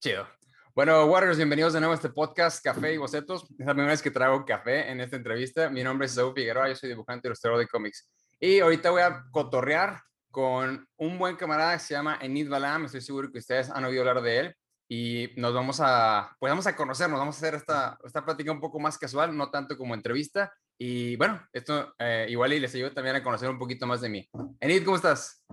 Chido. Bueno, Warriors, bienvenidos de nuevo a este podcast Café y Bocetos. Es la primera vez que traigo café en esta entrevista. Mi nombre es Saúl Figueroa, yo soy dibujante y ilustrador de cómics. Y ahorita voy a cotorrear con un buen camarada que se llama Enid Balam. Estoy seguro que ustedes han oído hablar de él. Y nos vamos a, pues vamos a conocernos, vamos a hacer esta, esta plática un poco más casual, no tanto como entrevista. Y bueno, esto eh, igual y les ayuda también a conocer un poquito más de mí. Enid, ¿cómo estás?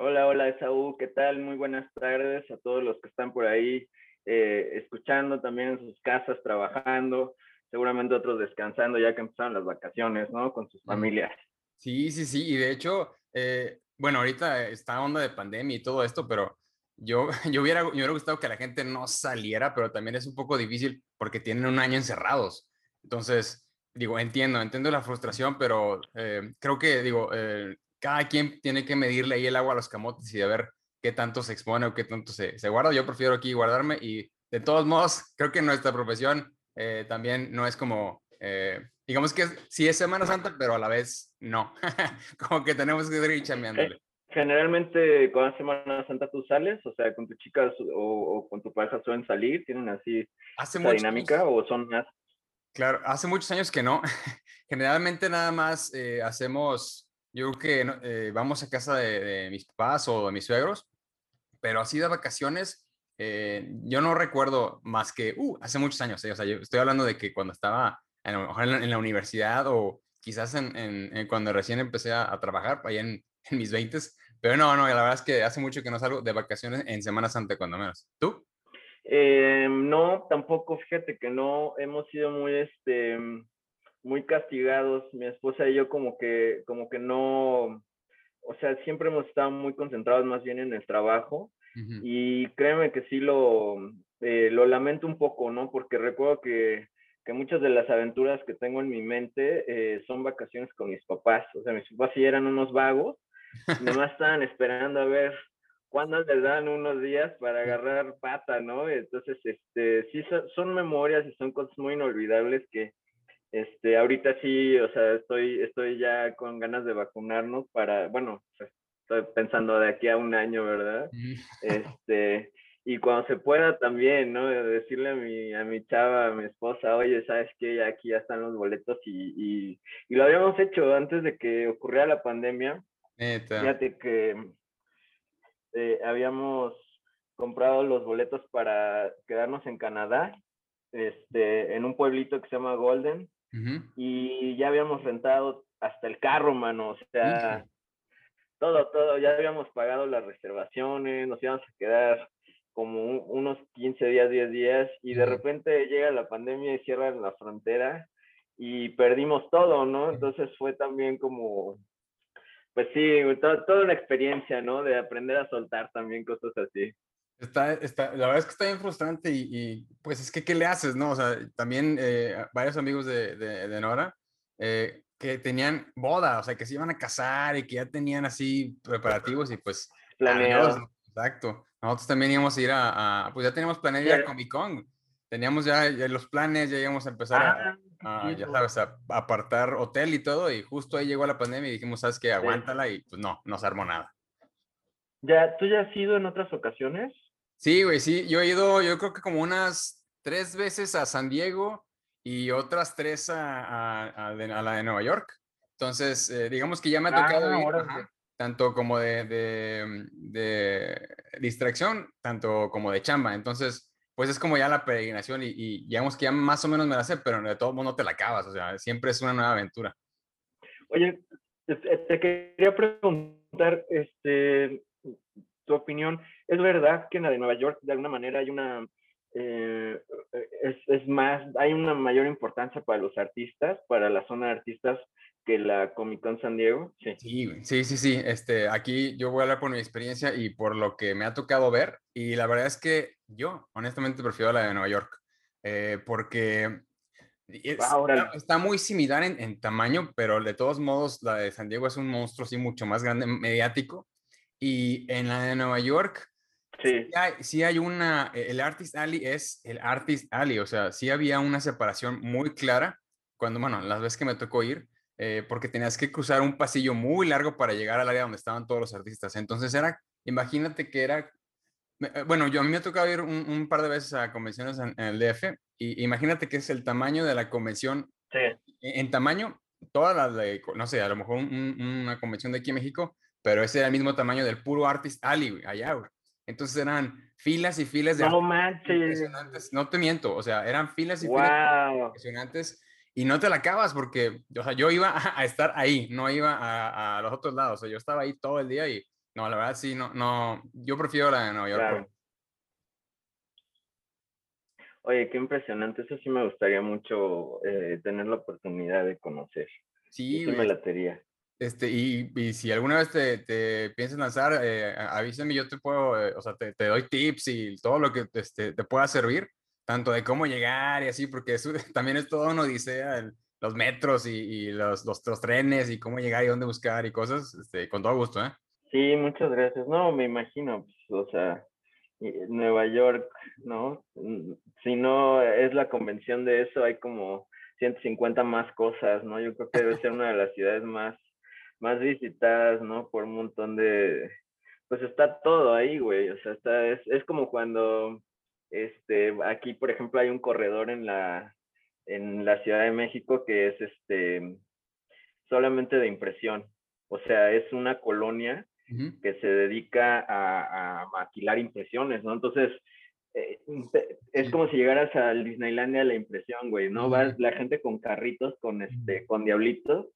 Hola, hola, Esaú, ¿qué tal? Muy buenas tardes a todos los que están por ahí eh, escuchando también en sus casas, trabajando, seguramente otros descansando ya que empezaron las vacaciones, ¿no? Con sus familias. Sí, sí, sí, y de hecho, eh, bueno, ahorita está onda de pandemia y todo esto, pero yo, yo hubiera, yo hubiera gustado que la gente no saliera, pero también es un poco difícil porque tienen un año encerrados. Entonces, digo, entiendo, entiendo la frustración, pero eh, creo que, digo, cada quien tiene que medirle ahí el agua a los camotes y de ver qué tanto se expone o qué tanto se, se guarda. Yo prefiero aquí guardarme y de todos modos, creo que nuestra profesión eh, también no es como, eh, digamos que sí es Semana Santa, pero a la vez no. como que tenemos que ir chambeándole. Generalmente, con Semana Santa tú sales, o sea, con tus chicas o, con tu pareja suelen salir, tienen así hace esa dinámica o son más. Claro, hace muchos años que no. Generalmente nada más eh, hacemos yo creo que eh, vamos a casa de, mis papás o de mis suegros, pero así de vacaciones, eh, yo no recuerdo más que, uh, hace muchos años, eh, o sea, yo estoy hablando de que cuando estaba en, en, la, universidad o quizás en, en, cuando recién empecé a, trabajar, ahí en, mis 20 pero no, no, la verdad es que hace mucho que no salgo de vacaciones en Semana Santa, cuando menos. ¿Tú? no, tampoco, fíjate que no, hemos sido muy, este, muy castigados, mi esposa y yo como que, como que no, o sea, siempre hemos estado muy concentrados más bien en el trabajo y créeme que sí lo, eh, lo lamento un poco, ¿no? Porque recuerdo que, que, muchas de las aventuras que tengo en mi mente eh, son vacaciones con mis papás, o sea, mis papás sí eran unos vagos, nomás estaban esperando a ver cuándo les dan unos días para agarrar pata, ¿no? Entonces, este, sí son memorias y son cosas muy inolvidables que, este, ahorita sí, o sea, estoy, estoy ya con ganas de vacunarnos para, bueno, estoy pensando de aquí a un año, ¿verdad? Este, y cuando se pueda también, ¿no? Decirle a mi, a mi chava, a mi esposa, oye, ¿sabes qué? Aquí ya están los boletos y, y, y lo habíamos hecho antes de que ocurriera la pandemia. Fíjate que eh, habíamos comprado los boletos para quedarnos en Canadá, este, en un pueblito que se llama Golden, y ya habíamos rentado hasta el carro, mano, o sea, todo, todo, ya habíamos pagado las reservaciones, nos íbamos a quedar como unos 15 días, 10 días, y de repente llega la pandemia y cierran la frontera y perdimos todo, ¿no? Entonces fue también como, pues sí, toda una experiencia, ¿no? De aprender a soltar también cosas así. Está, está, la verdad es que está bien frustrante y, pues es que, ¿qué le haces, no? O sea, también eh, varios amigos de, de, Nora eh, que tenían boda, o sea, que se iban a casar y que ya tenían así preparativos y pues... Planeados. Exacto. Nosotros también íbamos a ir a, pues ya teníamos planeado ir a Comic Con. Teníamos ya, los planes, ya íbamos a empezar a, ah, ya sabes, a, apartar hotel y todo y justo ahí llegó la pandemia y dijimos, ¿sabes qué? Aguántala y pues no, no se armó nada. ¿Ya, ¿Tú ya has ido en otras ocasiones? Sí, güey, sí. Yo he ido, yo creo que como unas tres veces a San Diego y otras tres a, la de Nueva York. Entonces, eh, digamos que ya me ha tocado ah, ir, tanto como de, de, distracción, tanto como de chamba. Entonces, pues es como ya la peregrinación y, y digamos que ya más o menos me la sé, pero de todo modo te la acabas. O sea, siempre es una nueva aventura. Oye, te quería preguntar, este, tu opinión, ¿es verdad que en la de Nueva York de alguna manera hay una, eh, es, es, más, hay una mayor importancia para los artistas, para la zona de artistas que la Comic Con San Diego? Sí, sí, sí, sí, Este, aquí yo voy a hablar por mi experiencia y por lo que me ha tocado ver y la verdad es que yo honestamente prefiero la de Nueva York eh, porque está, muy similar en, en, tamaño, pero de todos modos la de San Diego es un monstruo así mucho más grande, mediático y en la de Nueva York, sí. Sí, hay, una, e, el Artist Alley es el Artist Alley, o sea, sí había una separación muy clara cuando, bueno, las veces que me tocó ir, eh, porque tenías que cruzar un pasillo muy largo para llegar al área donde estaban todos los artistas. Entonces era, imagínate que era Eh, bueno, yo a mí me ha tocado ir un, par de veces a convenciones en, el DF y imagínate que es el tamaño de la convención. Sí. E, en, tamaño, todas las de, no sé, a lo mejor una convención de aquí en México, pero ese era el mismo tamaño del puro Artist Alley, allá, güey. Entonces eran filas y filas de... No manches. Impresionantes. No te miento, o sea, eran filas y filas impresionantes y no te la acabas porque, o sea, yo iba a, estar ahí, no iba a, a, los otros lados, o sea, yo estaba ahí todo el día y no, la verdad sí, no, no, yo prefiero la de Nueva York. Oye, qué impresionante, eso sí me gustaría mucho eh, tener la oportunidad de conocer. Sí, sí me latería. Este, y, y, si alguna vez te, te piensas lanzar, eh, avísame, yo te puedo, eh, o sea, te, te, doy tips y todo lo que este, te pueda servir, tanto de cómo llegar y así, porque eso también es todo una odisea, los metros y, y los, los, trenes y cómo llegar y dónde buscar y cosas, este, con todo gusto, ¿eh? Sí, muchas gracias. No, me imagino, pues, o sea, Nueva York, ¿no? Mm, si no es la convención de eso, hay como 150 más cosas, ¿no? Yo creo que debe ser una de las ciudades más más visitadas, ¿no? Por un montón de, pues está todo ahí, güey, o sea, está, es, es como cuando, este, aquí, por ejemplo, hay un corredor en la, en la Ciudad de México que es, este, solamente de impresión, o sea, es una colonia que se dedica a, a, maquilar impresiones, ¿no? Entonces, eh, es como si llegaras al Disneylandia a la impresión, güey, ¿no? Va la gente con carritos, con este, con diablitos,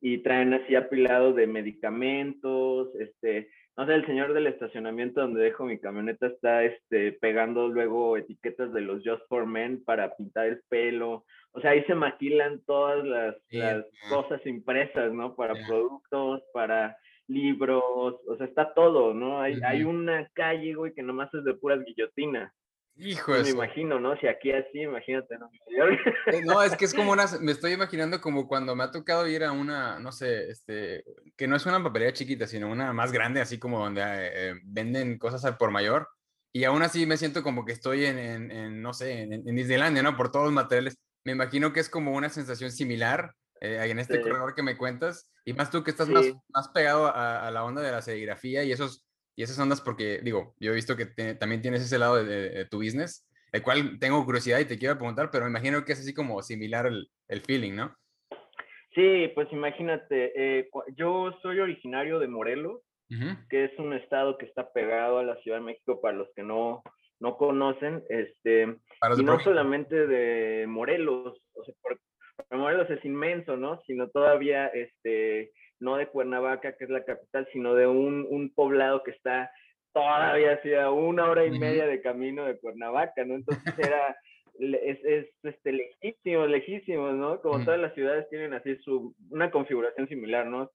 y traen así apilado de medicamentos, este, no sé, el señor del estacionamiento donde dejo mi camioneta está este, pegando luego etiquetas de los Just for Men para pintar el pelo. O sea, ahí se maquilan todas las, las cosas impresas, ¿no? Para productos, para libros, o sea, está todo, ¿no? Hay, hay una calle, güey, que nomás es de puras guillotinas. Hijo Me imagino, ¿no? Si aquí así, imagínate, ¿no? Eh, no, es que es como una, me estoy imaginando como cuando me ha tocado ir a una, no sé, este, que no es una papelería chiquita, sino una más grande, así como donde eh, venden cosas al por mayor. Y aún así me siento como que estoy en, en, no sé, en, en, Disneylandia, ¿no? Por todos los materiales. Me imagino que es como una sensación similar eh, en este corredor que me cuentas. Y más tú que estás más, más pegado a, a la onda de la serigrafía y esos y esas ondas porque, digo, yo he visto que también tienes ese lado de, tu business, el cual tengo curiosidad y te quiero preguntar, pero me imagino que es así como similar el, el feeling, ¿no? Sí, pues imagínate, eh, yo soy originario de Morelos, que es un estado que está pegado a la Ciudad de México para los que no, no conocen, este, y no solamente de Morelos, o sea, porque Morelos es inmenso, ¿no? Sino todavía, este, no de Cuernavaca, que es la capital, sino de un, un poblado que está todavía así a una hora y media de camino de Cuernavaca, ¿no? Entonces era, es, es este, lejísimo, lejísimo, ¿no? Como todas las ciudades tienen así su, una configuración similar, ¿no?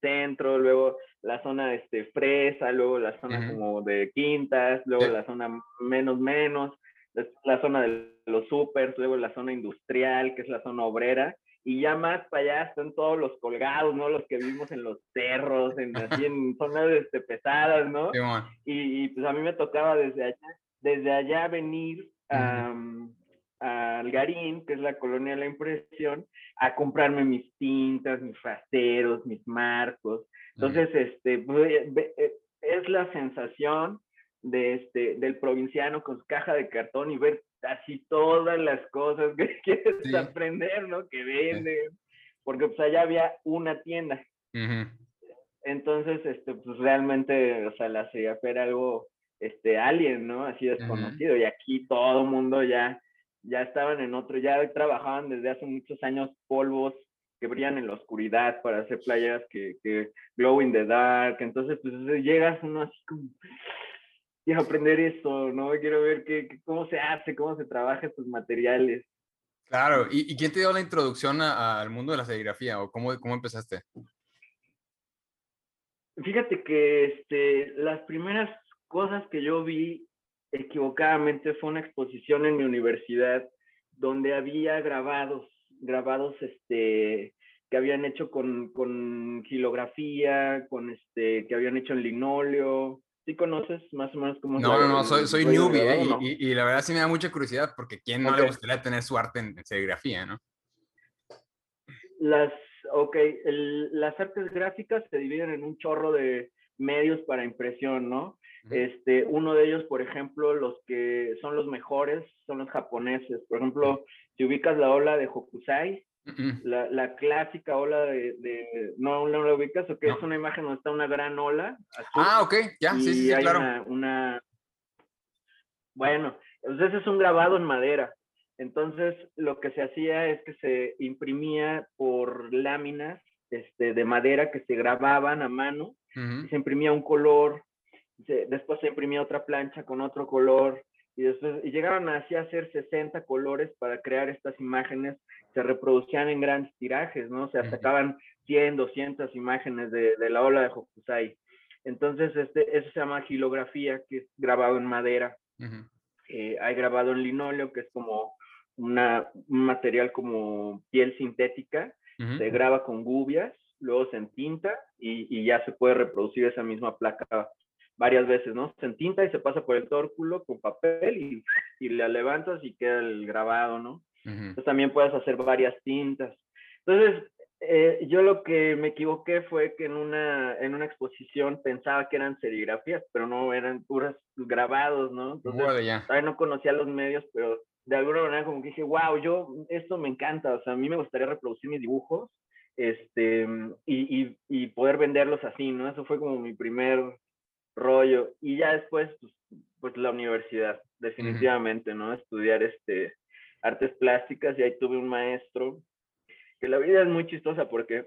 Centro, luego la zona este, fresa, luego la zona como de quintas, luego la zona menos menos, la zona de los supers, luego la zona industrial, que es la zona obrera, y ya más para allá están todos los colgados, ¿no? Los que vivimos en los cerros, en, así en zonas este, pesadas, ¿no? y, pues a mí me tocaba desde allá, desde allá venir a, al Garín, que es la colonia de la impresión, a comprarme mis tintas, mis rasteros, mis marcos. Entonces, este, pues, es la sensación de este, del provinciano con su caja de cartón y ver así todas las cosas que quieres aprender, ¿no? Que venden, porque pues allá había una tienda. Entonces, este, pues realmente, o sea, la CIAP era algo, este, alien, ¿no? Así desconocido. Y aquí todo el mundo ya, ya estaban en otro, ya trabajaban desde hace muchos años polvos que brillan en la oscuridad para hacer playas que, que glow in the dark. Entonces, pues llegas uno así como, quiero aprender esto, ¿no? Quiero ver qué, cómo se hace, cómo se trabaja estos materiales. Claro, ¿y, quién te dio la introducción al mundo de la serigrafía o cómo, cómo empezaste? Fíjate que este, las primeras cosas que yo vi equivocadamente fue una exposición en mi universidad donde había grabados, grabados este, que habían hecho con, con gilografía, con este, que habían hecho en linóleo, ¿Sí conoces más o menos cómo No, no, no, soy, soy newbie, ¿eh? y, la verdad sí me da mucha curiosidad porque ¿quién no le gustaría tener su arte en, serigrafía, no? Las, ok, las artes gráficas se dividen en un chorro de medios para impresión, ¿no? Este, uno de ellos, por ejemplo, los que son los mejores son los japoneses. Por ejemplo, si ubicas la ola de Hokusai, la, la, clásica ola de, de no, no la ubicas, o que es una imagen donde está una gran ola. ah, ok, ya, sí, sí, hay claro. Una, Bueno, entonces es un grabado en madera. Entonces, lo que se hacía es que se imprimía por láminas este, de madera que se grababan a mano, y se imprimía un color, después se imprimía otra plancha con otro color, y después y llegaron así a hacer 60 colores para crear estas imágenes, se reproducían en grandes tirajes, ¿no? O sea, sacaban 100, 200 imágenes de, de la ola de Hokusai. Entonces, este, eso se llama gilografía, que es grabado en madera. Eh, hay grabado en linóleo, que es como una, un material como piel sintética, se graba con gubias, luego se entinta y, y, ya se puede reproducir esa misma placa varias veces, ¿no? Se entinta y se pasa por el tórculo con papel y, y la levantas y queda el grabado, ¿no? Entonces también puedes hacer varias tintas. Entonces, eh, yo lo que me equivoqué fue que en una, en una exposición pensaba que eran serigrafías, pero no, eran puros grabados, ¿no? Entonces, todavía no conocía los medios, pero de alguna manera como que dije, wow, yo, esto me encanta, o sea, a mí me gustaría reproducir mis dibujos este, y, y, y poder venderlos así, ¿no? Eso fue como mi primer rollo. Y ya después, pues, pues la universidad, definitivamente, ¿no? Estudiar este, artes plásticas y ahí tuve un maestro que la vida es muy chistosa porque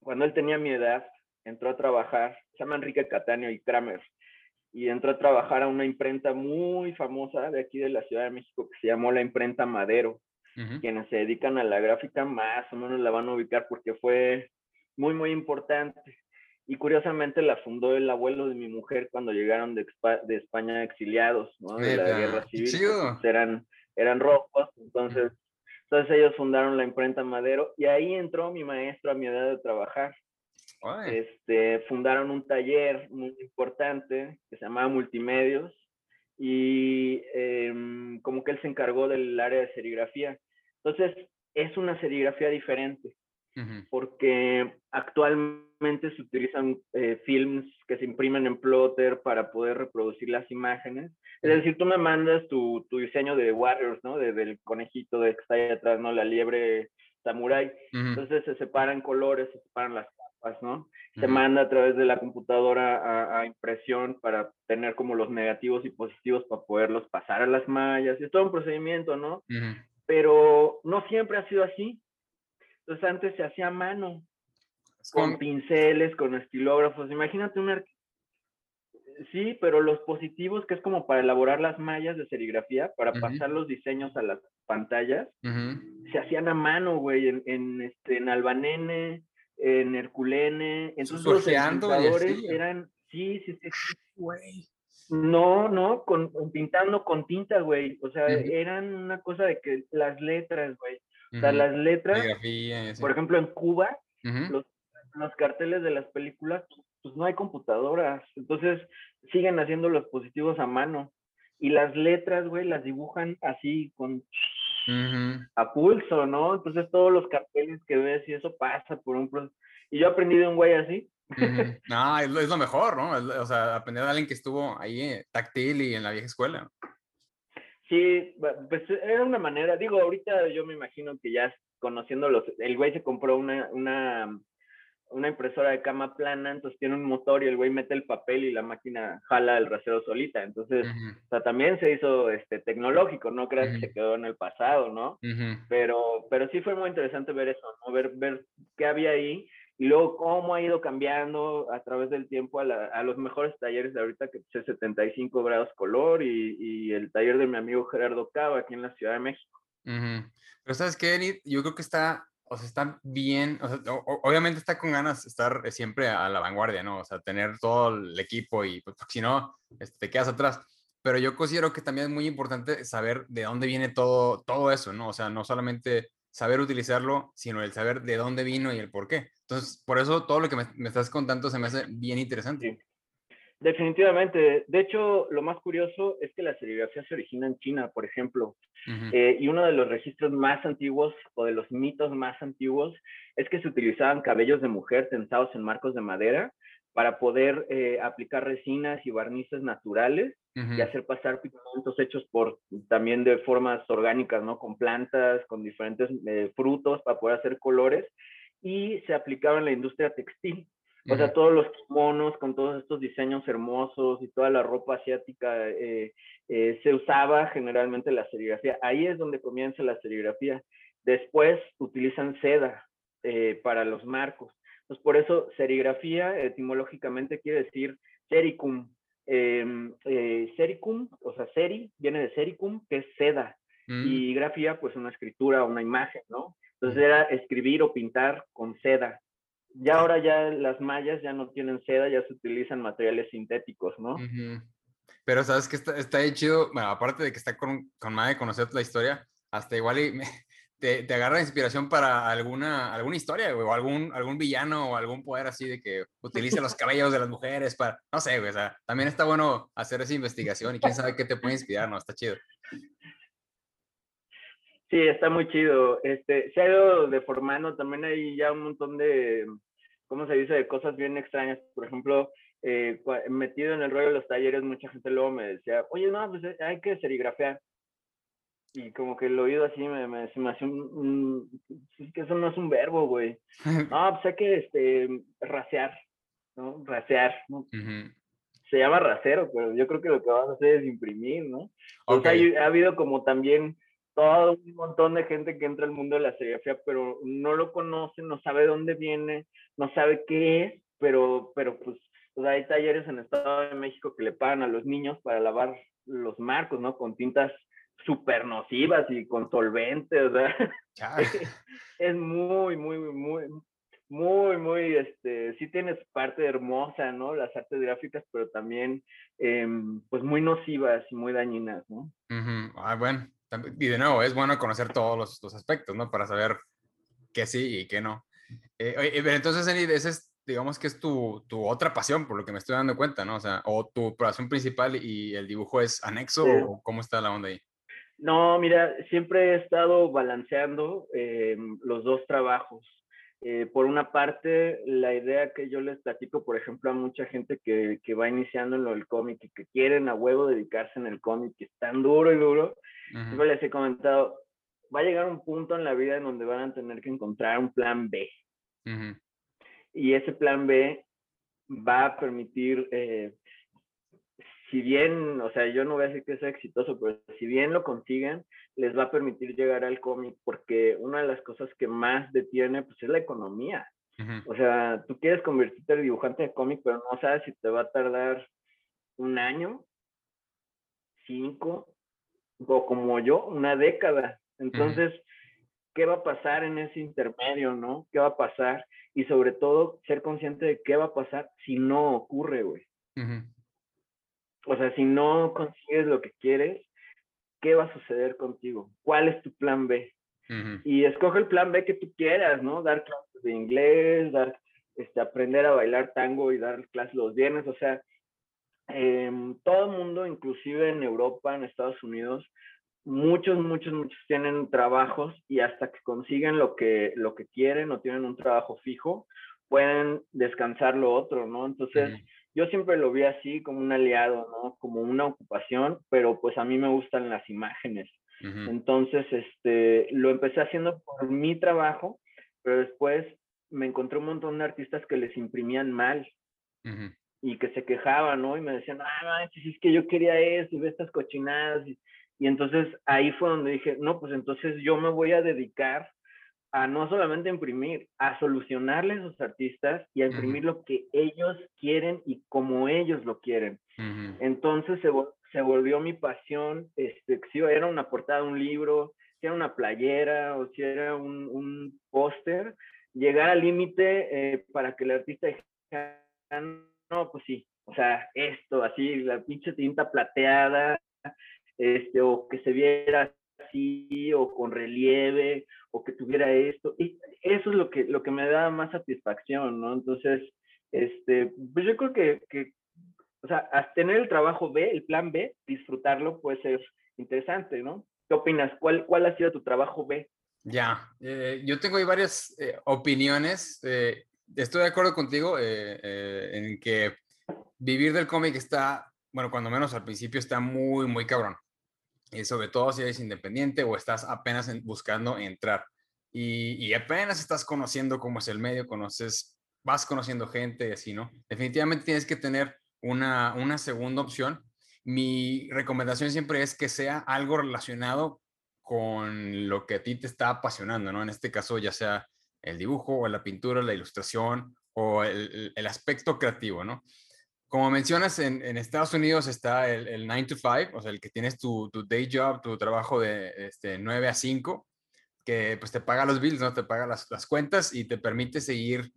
cuando él tenía mi edad, entró a trabajar, se llama Enrique Cataño y Kramer, y entró a trabajar a una imprenta muy famosa de aquí de la Ciudad de México que se llamó la imprenta Madero. Quienes se dedican a la gráfica más o menos la van a ubicar porque fue muy, muy importante. Y curiosamente la fundó el abuelo de mi mujer cuando llegaron de, de España exiliados, ¿no? De la guerra civil. Pues, eran, eran rojos, entonces, entonces ellos fundaron la imprenta Madero y ahí entró mi maestro a mi edad de trabajar. Este, fundaron un taller muy importante que se llamaba Multimedios y em, como que él se encargó del área de serigrafía. Entonces, es una serigrafía diferente, porque actualmente se utilizan eh, films que se imprimen en plotter para poder reproducir las imágenes. Es decir, tú me mandas tu, tu diseño de Warriors, ¿no? De, del conejito de que está ahí atrás, ¿no? La liebre samurai. Entonces se separan colores, se separan las ¿no? Se manda a través de la computadora a, impresión para tener como los negativos y positivos para poderlos pasar a las mallas. Es todo un procedimiento, ¿no? Pero no siempre ha sido así. Entonces antes se hacía a mano, con, pinceles, con estilógrafos. Imagínate un Sí, pero los positivos, que es como para elaborar las mallas de serigrafía, para pasar los diseños a las pantallas, se hacían a mano, güey, en, en, este, en Albanene, en Herculene, entonces los pintadores eran, sí, sí, sí, güey. No, no, con, pintando con tinta, güey. O sea, eran una cosa de que las letras, güey. O sea, las letras, por ejemplo, en Cuba, los, los, carteles de las películas, pues no hay computadoras. Entonces, siguen haciendo los positivos a mano. Y las letras, güey, las dibujan así con a pulso, ¿no? Entonces todos los carteles que ves y eso pasa por un proceso. Y yo aprendí de un güey así. No, es lo, mejor, ¿no? O sea, aprender de alguien que estuvo ahí eh, táctil y en la vieja escuela. Sí, pues era una manera, digo, ahorita yo me imagino que ya conociendo los, el güey se compró una, una una impresora de cama plana, entonces tiene un motor y el güey mete el papel y la máquina jala el rasero solita. Entonces, o sea, también se hizo este, tecnológico, no creas que se quedó en el pasado, ¿no? pero, pero sí fue muy interesante ver eso, ¿no? Ver, ver qué había ahí y luego cómo ha ido cambiando a través del tiempo a, a los mejores talleres de ahorita, que es 75 grados color y, y, el taller de mi amigo Gerardo Cava aquí en la Ciudad de México. Pero sabes qué, Edith, yo creo que está o sea, está bien, o sea, obviamente está con ganas de estar siempre a la vanguardia, ¿no? O sea, tener todo el equipo y pues, si no, este, te quedas atrás. Pero yo considero que también es muy importante saber de dónde viene todo, todo eso, ¿no? O sea, no solamente saber utilizarlo, sino el saber de dónde vino y el por qué. Entonces, por eso todo lo que me, me estás contando se me hace bien interesante. Definitivamente. De hecho, lo más curioso es que la serigrafía se origina en China, por ejemplo. Eh, y uno de los registros más antiguos o de los mitos más antiguos es que se utilizaban cabellos de mujer tensados en marcos de madera para poder eh, aplicar resinas y barnices naturales y hacer pasar pigmentos hechos por también de formas orgánicas, ¿no? Con plantas, con diferentes eh, frutos para poder hacer colores y se aplicaba en la industria textil. O sea, todos los kimonos con todos estos diseños hermosos y toda la ropa asiática eh, eh, se usaba generalmente la serigrafía. Ahí es donde comienza la serigrafía. Después utilizan seda para los marcos. Entonces, por eso serigrafía etimológicamente quiere decir sericum, Em, eh, sericum, o sea, seri, viene de sericum, que es seda, mm. y grafía, pues una escritura, una imagen, ¿no? Entonces era escribir o pintar con seda. Ya ahora ya las mallas ya no tienen seda, ya se utilizan materiales sintéticos, ¿no? Pero sabes que está, está chido, bueno, aparte de que está con, con madre de conocer la historia, hasta igual y me, te, te, agarra inspiración para alguna, alguna historia, o algún, algún villano o algún poder así de que utilice los cabellos de las mujeres para, no sé, güey, también está bueno hacer esa investigación y quién sabe qué te puede inspirar, ¿no? Está chido. Sí, está muy chido. Este, se ha ido deformando, también hay ya un montón de, ¿cómo se dice?, de cosas bien extrañas. Por ejemplo, eh, metido en el rollo de los talleres, mucha gente luego me decía, oye, no, pues eh, hay que serigrafear y como que el oído así me, me, se me hace un, es que eso no es un verbo, güey. No, pues hay que este, rasear, ¿no? Rasear, ¿no? Se llama rasero, pero yo creo que lo que vamos a hacer es imprimir, ¿no? O sea, ha habido como también todo un montón de gente que entra al mundo de la serigrafía, pero no lo conoce, no sabe dónde viene, no sabe qué es, pero, pero pues, pues hay talleres en el Estado de México que le pagan a los niños para lavar los marcos, ¿no? Con tintas súper nocivas y con solventes, es muy, muy, muy, muy, muy, este, sí tienes parte hermosa, ¿no? Las artes gráficas, pero también, em, pues, muy nocivas y muy dañinas, ¿no? Ah, bueno, y de nuevo, es bueno conocer todos los, aspectos, ¿no? Para saber qué sí y qué no. Eh, entonces, Enid, ese es, digamos que es tu, tu, otra pasión, por lo que me estoy dando cuenta, ¿no? O sea, o tu pasión principal y el dibujo es anexo, o cómo está la onda ahí. No, mira, siempre he estado balanceando eh, los dos trabajos. Eh, por una parte, la idea que yo les platico, por ejemplo, a mucha gente que, que va iniciando en lo del cómic y que quieren a huevo dedicarse en el cómic, que es tan duro y duro, yo les he comentado, va a llegar un punto en la vida en donde van a tener que encontrar un plan B. Y ese plan B va a permitir eh, si bien, o sea, yo no voy a decir que sea exitoso, pero si bien lo consiguen, les va a permitir llegar al cómic, porque una de las cosas que más detiene, pues es la economía. O sea, tú quieres convertirte en dibujante de cómic, pero no sabes si te va a tardar un año, cinco, o como yo, una década. Entonces, ¿qué va a pasar en ese intermedio, no? ¿Qué va a pasar? Y sobre todo, ser consciente de qué va a pasar si no ocurre, güey. O sea, si no consigues lo que quieres, ¿qué va a suceder contigo? ¿Cuál es tu plan B? Y escoge el plan B que tú quieras, ¿no? Dar clases de inglés, dar, este, aprender a bailar tango y dar clases los viernes, o sea, em, todo el mundo, inclusive en Europa, en Estados Unidos, muchos, muchos, muchos tienen trabajos y hasta que consiguen lo que, lo que quieren o tienen un trabajo fijo, pueden descansar lo otro, ¿no? Entonces, yo siempre lo vi así como un aliado, ¿no? Como una ocupación, pero pues a mí me gustan las imágenes. Entonces, este, lo empecé haciendo por mi trabajo, pero después me encontré un montón de artistas que les imprimían mal y que se quejaban, ¿no? Y me decían, ah, si es que yo quería eso y estas cochinadas. Y, y entonces ahí fue donde dije, no, pues entonces yo me voy a dedicar a no solamente imprimir, a solucionarles a sus artistas y a imprimir lo que ellos quieren y como ellos lo quieren. Entonces se, se, volvió mi pasión, este, si era una portada de un libro, si era una playera o si era un, un póster, llegar al límite eh, para que el artista dijera, no, pues sí, o sea, esto, así, la pinche tinta plateada, este, o que se viera así o con relieve o que tuviera esto. Y eso es lo que, lo que me da más satisfacción, ¿no? Entonces, este, pues yo creo que, o sea, tener el trabajo B, el plan B, disfrutarlo puede ser interesante, ¿no? ¿Qué opinas? ¿Cuál, cuál ha sido tu trabajo B? Ya, eh, yo tengo ahí varias eh, opiniones. Eh, estoy de acuerdo contigo en que vivir del cómic está, bueno, cuando menos al principio está muy, muy cabrón. Y sobre todo si eres independiente o estás apenas buscando entrar. Y, y, apenas estás conociendo cómo es el medio, conoces, vas conociendo gente, así, ¿no? Definitivamente tienes que tener una, una segunda opción. Mi recomendación siempre es que sea algo relacionado con lo que a ti te está apasionando, ¿no? En este caso, ya sea el dibujo o la pintura, la ilustración o el, el aspecto creativo, ¿no? Como mencionas, en, en Estados Unidos está el, el, 9 to 5, o sea, el que tienes tu, tu day job, tu trabajo de este, 9 a 5, que pues te paga los bills, ¿no? Te paga las, las cuentas y te permite seguir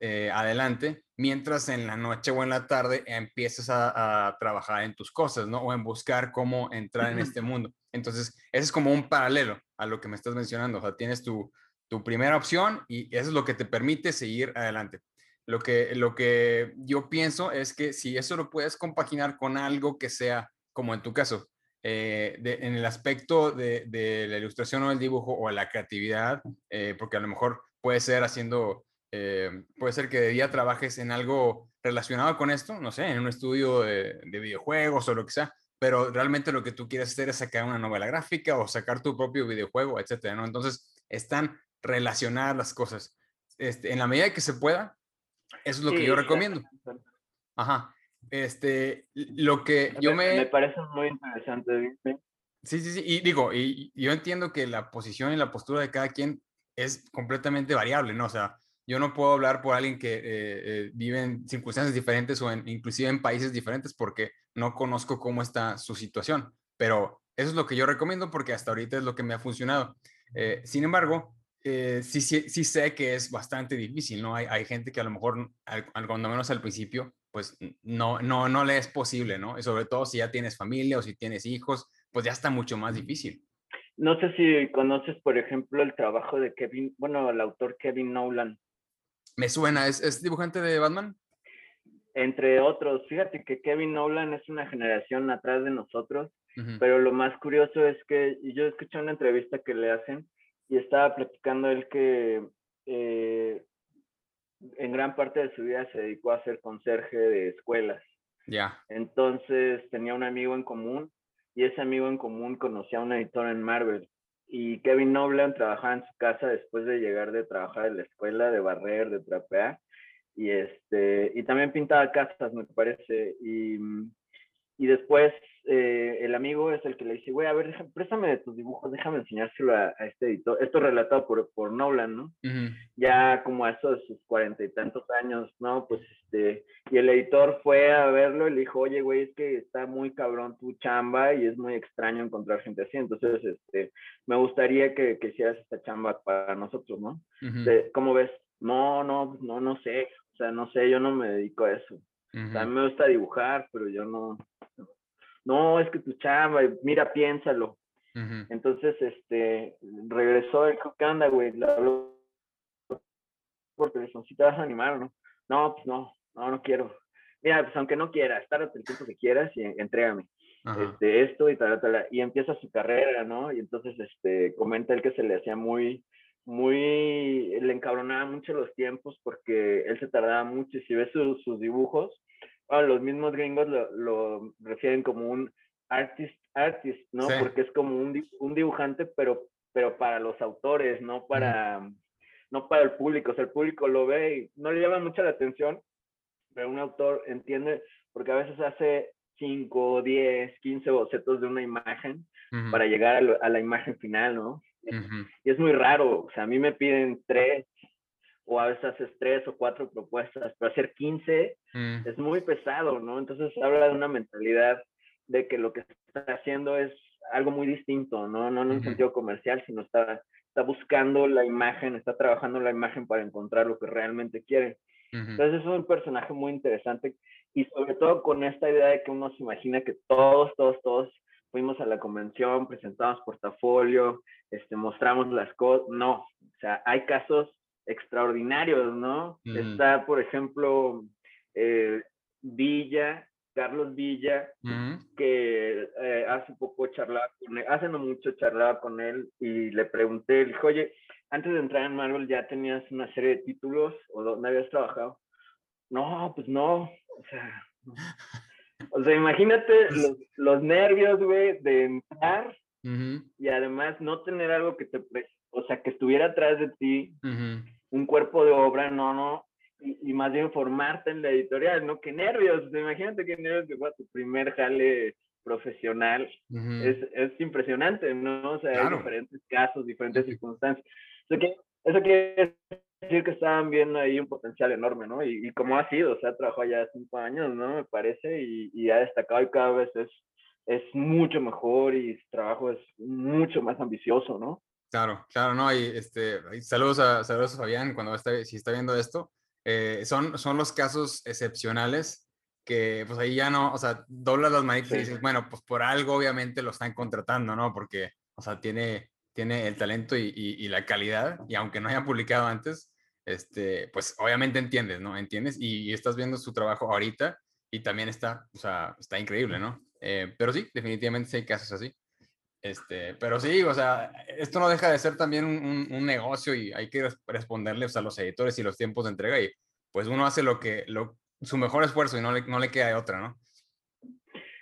eh, adelante, mientras en la noche o en la tarde empiezas a, a, trabajar en tus cosas, ¿no? O en buscar cómo entrar en este mundo. Entonces, ese es como un paralelo a lo que me estás mencionando. O sea, tienes tu, tu primera opción y eso es lo que te permite seguir adelante. Lo que, lo que yo pienso es que si eso lo puedes compaginar con algo que sea, como en tu caso, eh, en el aspecto de, la ilustración o el dibujo o la creatividad, eh, porque a lo mejor puede ser haciendo, eh, puede ser que de día trabajes en algo relacionado con esto, no sé, en un estudio de, de videojuegos o lo que sea, pero realmente lo que tú quieres hacer es sacar una novela gráfica o sacar tu propio videojuego, etcétera, ¿no? Entonces, están relacionadas las cosas. Este, en la medida que se pueda, eso es lo sí, que yo recomiendo. Ajá. Este, lo que yo me... Me parece muy interesante. Sí, sí, sí. Y digo, y, y, yo entiendo que la posición y la postura de cada quien es completamente variable, ¿no? O sea, yo no puedo hablar por alguien que eh, eh, vive en circunstancias diferentes o en, inclusive en países diferentes porque no conozco cómo está su situación. Pero eso es lo que yo recomiendo porque hasta ahorita es lo que me ha funcionado. Eh, sin embargo, eh, sí, sí, sí, sé que es bastante difícil, ¿no? Hay, hay gente que a lo mejor, al, cuando menos al principio, pues no, no, no le es posible, ¿no? Y sobre todo si ya tienes familia o si tienes hijos, pues ya está mucho más difícil. No sé si conoces, por ejemplo, el trabajo de Kevin, bueno, el autor Kevin Nolan. Me suena, ¿es, es dibujante de Batman? Entre otros, fíjate que Kevin Nolan es una generación atrás de nosotros, uh -huh. pero lo más curioso es que yo escuché una entrevista que le hacen y estaba platicando él que eh, en gran parte de su vida se dedicó a ser conserje de escuelas. Ya. Yeah. Entonces tenía un amigo en común y ese amigo en común conocía a un editor en Marvel. Y Kevin Nolan trabajaba en su casa después de llegar de trabajar en la escuela, de barrer, de trapear. Y, este, y también pintaba casas, me parece. Y, y después eh, el amigo es el que le dice, güey, a ver, déjame, préstame de tus dibujos, déjame enseñárselo a, a, este editor. Esto relatado por, por Nolan, ¿no? Uh -huh. Ya como a eso de sus cuarenta y tantos años, ¿no? Pues este, y el editor fue a verlo y le dijo, oye, güey, es que está muy cabrón tu chamba y es muy extraño encontrar gente así. Entonces, este, me gustaría que, que hicieras esta chamba para nosotros, ¿no? Uh -huh. de, ¿Cómo ves? No, no, no, no sé. O sea, no sé, yo no me dedico a eso. Uh -huh. O sea, a mí me gusta dibujar, pero yo no, no, es que tu chamba, mira, piénsalo. Uh -huh. Entonces, este, regresó, dijo, ¿qué onda, güey? Le habló por teléfono, si te vas a animar o no? No, pues no, no, no quiero. Mira, pues aunque no quieras, tárate el tiempo que quieras y entrégame. Este, esto y tal, tal, y empieza su carrera, ¿no? Y entonces, este, comenta él que se le hacía muy, muy, le encabronaba mucho los tiempos porque él se tardaba mucho y si ves sus dibujos, bueno, los mismos gringos lo, lo, refieren como un artist, artist, ¿no? Sí. Porque es como un, un, dibujante, pero, pero para los autores, no para, mm. no para el público. O sea, el público lo ve y no le llama mucha la atención, pero un autor entiende, porque a veces hace 5, 10, 15 bocetos de una imagen uh -huh. para llegar a, lo, a, la imagen final, ¿no? Uh -huh. Y es muy raro, o sea, a mí me piden tres, o a veces haces tres o cuatro propuestas, pero hacer 15 mm. es muy pesado, ¿no? Entonces habla de una mentalidad de que lo que está haciendo es algo muy distinto, ¿no? No en un uh -huh. sentido comercial, sino está, está buscando la imagen, está trabajando la imagen para encontrar lo que realmente quiere. Uh -huh. Entonces es un personaje muy interesante y sobre todo con esta idea de que uno se imagina que todos, todos, todos fuimos a la convención, presentamos portafolio, este, mostramos las cosas, no, o sea, hay casos extraordinarios, ¿no? Mm. Está, por ejemplo, eh, Villa, Carlos Villa, mm. que eh, hace poco charlaba con él, hace no mucho charlaba con él y le pregunté, le dije, oye, antes de entrar en Marvel ya tenías una serie de títulos o dónde habías trabajado. No, pues no, o sea, o sea, imagínate los, los nervios, güey, de entrar y además no tener algo que te, o sea, que estuviera atrás de ti, un cuerpo de obra, no, no, y, más bien formarte en la editorial, ¿no? Qué nervios, imagínate qué nervios que fue tu primer jale profesional, es, es, impresionante, ¿no? O sea, hay diferentes casos, diferentes circunstancias. Eso, que, eso quiere decir que estaban viendo ahí un potencial enorme, ¿no? Y, y como ha sido, o sea, trabajó ya cinco años, ¿no? Me parece, y, y ha destacado y cada vez es, es mucho mejor y su trabajo es mucho más ambicioso, ¿no? Claro, claro, no, y este, saludos a, saludos a Fabián cuando está, si está viendo esto. Eh, son, son los casos excepcionales que pues ahí ya no, o sea, doblas las manitas y dices, bueno, pues por algo obviamente lo están contratando, ¿no? Porque, o sea, tiene, tiene el talento y, y, la calidad, y aunque no haya publicado antes, este, pues obviamente entiendes, ¿no? Entiendes y, estás viendo su trabajo ahorita y también está, o sea, está increíble, ¿no? Eh, pero sí, definitivamente sí hay casos así. Este, pero sí, o sea, esto no deja de ser también un, un, negocio y hay que responderle a los editores y los tiempos de entrega y pues uno hace lo que, lo, su mejor esfuerzo y no le, no le queda de otra, ¿no?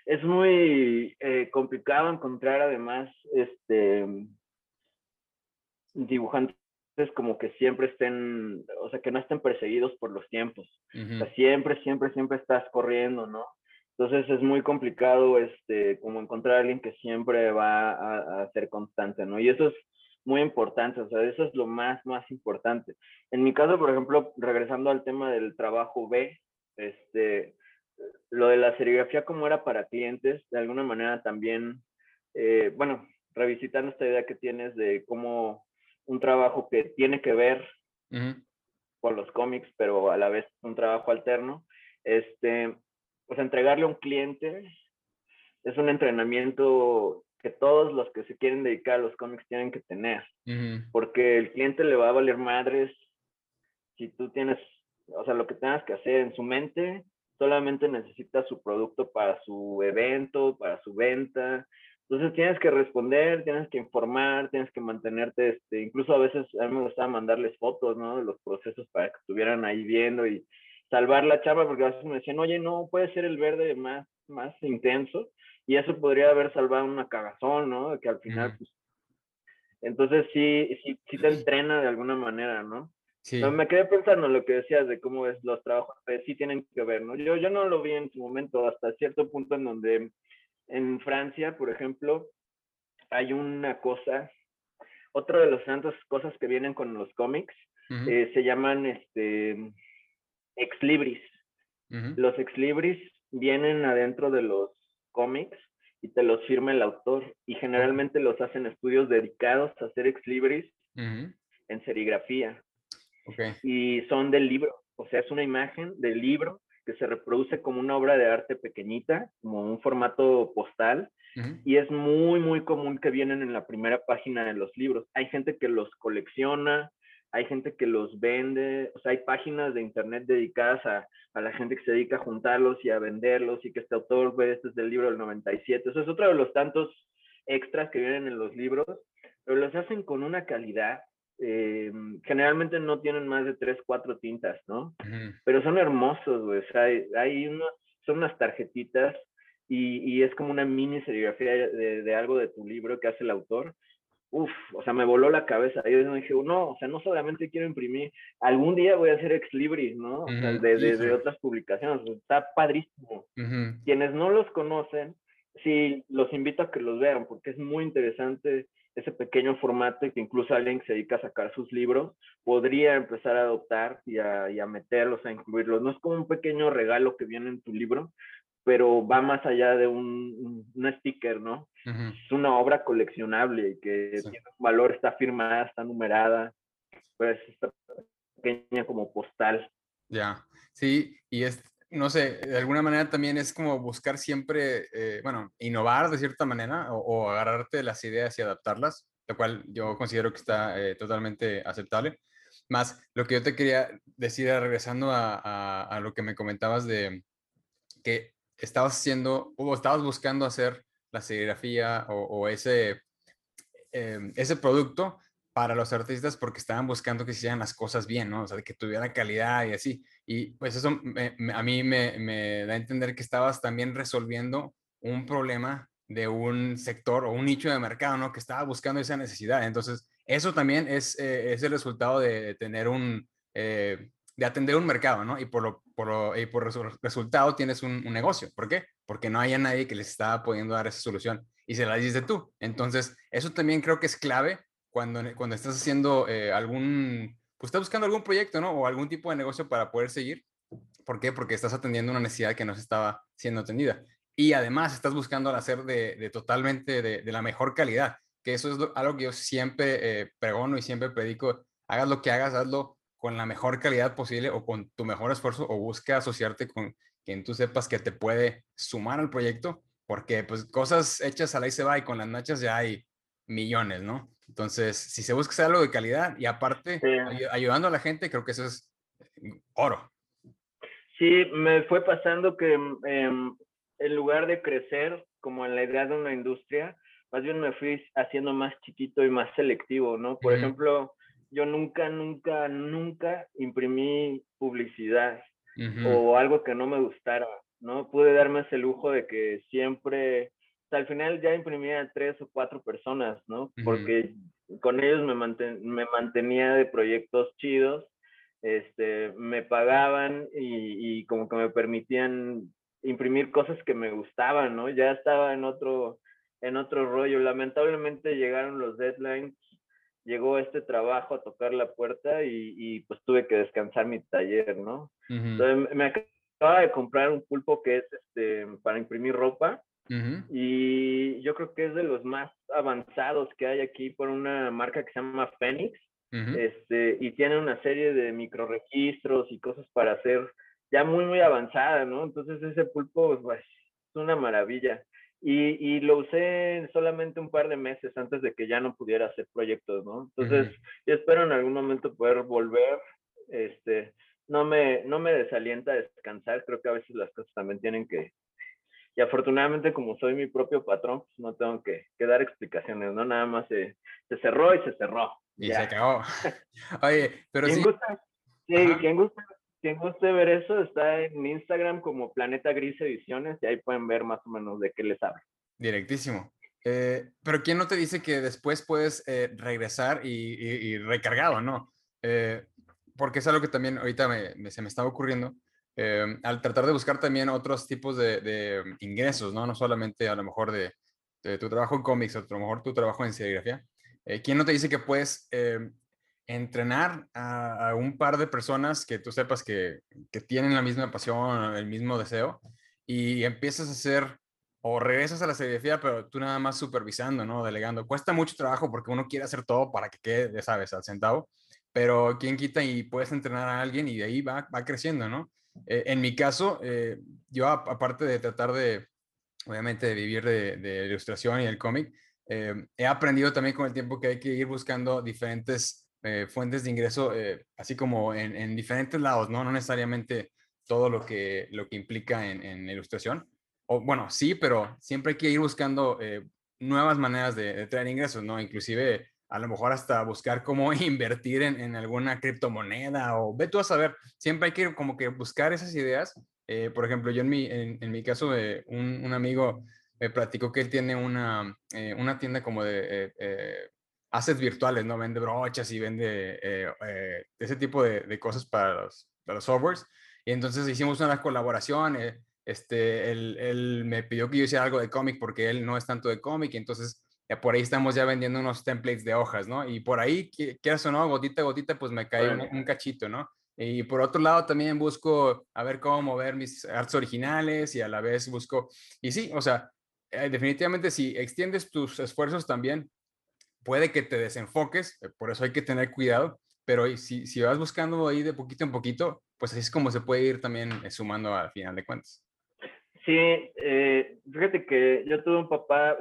Es muy eh, complicado encontrar además este dibujantes como que siempre estén, o sea, que no estén perseguidos por los tiempos. O sea, siempre, siempre, siempre estás corriendo, ¿no? Entonces es muy complicado, este, como encontrar a alguien que siempre va a, a, ser constante, ¿no? Y eso es muy importante, o sea, eso es lo más, más importante. En mi caso, por ejemplo, regresando al tema del trabajo B, este, lo de la serigrafía como era para clientes, de alguna manera también, eh, bueno, revisitando esta idea que tienes de cómo un trabajo que tiene que ver con los cómics, pero a la vez un trabajo alterno, este, pues entregarle a un cliente es un entrenamiento que todos los que se quieren dedicar a los cómics tienen que tener, porque el cliente le va a valer madres si tú tienes o sea, lo que tengas que hacer en su mente, solamente necesita su producto para su evento, para su venta. Entonces tienes que responder, tienes que informar, tienes que mantenerte, este, incluso a veces a mí me gustaba mandarles fotos, ¿no? De los procesos para que estuvieran ahí viendo y salvar la chapa, porque a veces me decían, oye, no, puede ser el verde más, más intenso, y eso podría haber salvado una cagazón, ¿no? Que al final, pues, entonces sí, sí, sí te entrena de alguna manera, ¿no? me quedé pensando en lo que decías de cómo es los trabajos, pues, sí tienen que ver, ¿no? Yo, yo no lo vi en su momento hasta cierto punto en donde en Francia, por ejemplo, hay una cosa, otra de las tantas cosas que vienen con los cómics, eh, se llaman este, ex libris. Los ex libris vienen adentro de los cómics y te los firma el autor y generalmente los hacen estudios dedicados a hacer ex libris en serigrafía. Y son del libro, o sea, es una imagen del libro que se reproduce como una obra de arte pequeñita, como un formato postal, y es muy, muy común que vienen en la primera página de los libros. Hay gente que los colecciona, hay gente que los vende, o sea, hay páginas de internet dedicadas a, a la gente que se dedica a juntarlos y a venderlos, y que este autor ve, este es del libro del 97. Eso es otro de los tantos extras que vienen en los libros, pero los hacen con una calidad eh, generalmente no tienen más de tres, cuatro tintas, ¿no? Pero son hermosos, güey. O sea, hay, unos, son unas tarjetitas y, y, es como una mini serigrafía de, de, algo de tu libro que hace el autor. Uf, o sea, me voló la cabeza. Yo dije, no, o sea, no solamente quiero imprimir, algún día voy a hacer ex libris, ¿no? O sea, de, de, otras publicaciones. Está padrísimo. Quienes no los conocen, sí, los invito a que los vean porque es muy interesante ese pequeño formato y que incluso alguien que se dedica a sacar sus libros podría empezar a adoptar y a, y a meterlos, a incluirlos. No es como un pequeño regalo que viene en tu libro, pero va más allá de un, un sticker, ¿no? Es una obra coleccionable que tiene un valor, está firmada, está numerada, pues está pequeña como postal. Ya, sí, y es, no sé, de alguna manera también es como buscar siempre, eh, bueno, innovar de cierta manera o, agarrarte de las ideas y adaptarlas, lo cual yo considero que está eh, totalmente aceptable. Más lo que yo te quería decir, regresando a, a, lo que me comentabas de que estabas haciendo o estabas buscando hacer la serigrafía o, ese, em, ese producto para los artistas porque estaban buscando que se hicieran las cosas bien, ¿no? O sea, que tuviera calidad y así. Y pues eso a mí me, me, da a entender que estabas también resolviendo un problema de un sector o un nicho de mercado, ¿no? Que estaba buscando esa necesidad. Entonces, eso también es, eh, es el resultado de tener un, eh, de atender un mercado, ¿no? Y por, lo, por, lo, y por resultado tienes un, negocio. ¿Por qué? Porque no haya nadie que les estaba pudiendo dar esa solución y se la dices tú. Entonces, eso también creo que es clave cuando, cuando estás haciendo eh, algún, pues estás buscando algún proyecto, ¿no? O algún tipo de negocio para poder seguir. ¿Por qué? Porque estás atendiendo una necesidad que no se estaba siendo atendida. Y además estás buscando hacer de, totalmente de, la mejor calidad, que eso es algo que yo siempre eh, pregono y siempre predico. Hagas lo que hagas, hazlo con la mejor calidad posible o con tu mejor esfuerzo o busca asociarte con quien tú sepas que te puede sumar al proyecto, porque pues cosas hechas a la se va y con las nachas ya hay millones, ¿no? Entonces, si se busca algo de calidad y aparte ayudando a la gente, creo que eso es oro. Sí, me fue pasando que em, en lugar de crecer como en la idea de una industria, más bien me fui haciendo más chiquito y más selectivo, ¿no? Por ejemplo, yo nunca, nunca, nunca imprimí publicidad o algo que no me gustara, ¿no? Pude darme ese lujo de que siempre al final ya imprimía tres o cuatro personas, ¿no? Porque con ellos me, me mantenía de proyectos chidos, este, me pagaban y, y, como que me permitían imprimir cosas que me gustaban, ¿no? Ya estaba en otro, en otro rollo. Lamentablemente llegaron los deadlines, llegó este trabajo a tocar la puerta y, y pues tuve que descansar mi taller, ¿no? Entonces me acababa de comprar un pulpo que es este, para imprimir ropa y yo creo que es de los más avanzados que hay aquí por una marca que se llama Phoenix. este, y tiene una serie de microregistros y cosas para hacer ya muy, muy avanzada, ¿no? Entonces ese pulpo pues, es una maravilla. Y, y, lo usé solamente un par de meses antes de que ya no pudiera hacer proyectos, ¿no? Entonces, yo espero en algún momento poder volver. Este, no me, no me desalienta descansar, creo que a veces las cosas también tienen que, y afortunadamente como soy mi propio patrón, pues no tengo que, que dar explicaciones, ¿no? Nada más se, se cerró y se cerró. Y se acabó. Oye, pero ¿Quién sí. Gusta, sí, quien guste, quien guste ver eso está en Instagram como Planeta Gris Ediciones y ahí pueden ver más o menos de qué les hablo. Directísimo. Eh, pero ¿quién no te dice que después puedes eh, regresar y, y, recargado, no? Eh, porque es algo que también ahorita me, se me estaba ocurriendo. Em, al tratar de buscar también otros tipos de, ingresos, ¿no? No solamente a lo mejor de, tu trabajo en cómics, a lo mejor tu trabajo en serigrafía. Eh, ¿Quién no te dice que puedes em, entrenar a, un par de personas que tú sepas que, que, tienen la misma pasión, el mismo deseo, y empiezas a hacer, o regresas a la serigrafía, pero tú nada más supervisando, ¿no? Delegando. Cuesta mucho trabajo porque uno quiere hacer todo para que quede, ya sabes, al centavo, pero quién quita y puedes entrenar a alguien y de ahí va, va creciendo, ¿no? Eh, en mi caso, eh, yo aparte de tratar de, obviamente, de vivir de, de ilustración y el cómic, eh, he aprendido también con el tiempo que hay que ir buscando diferentes fuentes de ingreso, así como en, en, diferentes lados, ¿no? No necesariamente todo lo que, lo que implica en, en ilustración. O, bueno, sí, pero siempre hay que ir buscando nuevas maneras de, de, traer ingresos, ¿no? Inclusive a lo mejor hasta buscar cómo invertir en, en, alguna criptomoneda o ve tú a saber, siempre hay que como que buscar esas ideas. Eh, por ejemplo, yo en mi, en, mi caso, eh, un, un, amigo me platicó que él tiene una, eh, una tienda como de eh, assets virtuales, ¿no? Vende brochas y vende ese tipo de, de, cosas para los, para los softwares. Y entonces hicimos una colaboración. este, él, él me pidió que yo hiciera algo de cómic porque él no es tanto de cómic y entonces por ahí estamos ya vendiendo unos templates de hojas, ¿no? Y por ahí, quieras o no, gotita a gotita, pues me cae un, cachito, ¿no? Y por otro lado, también busco a ver cómo mover mis arts originales y a la vez busco, y sí, o sea, eh, definitivamente si extiendes tus esfuerzos también, puede que te desenfoques, eh, por eso hay que tener cuidado, pero si, si vas buscando ahí de poquito en poquito, pues así es como se puede ir también eh, sumando al final de cuentas. Sí, eh, fíjate que yo tuve un papá,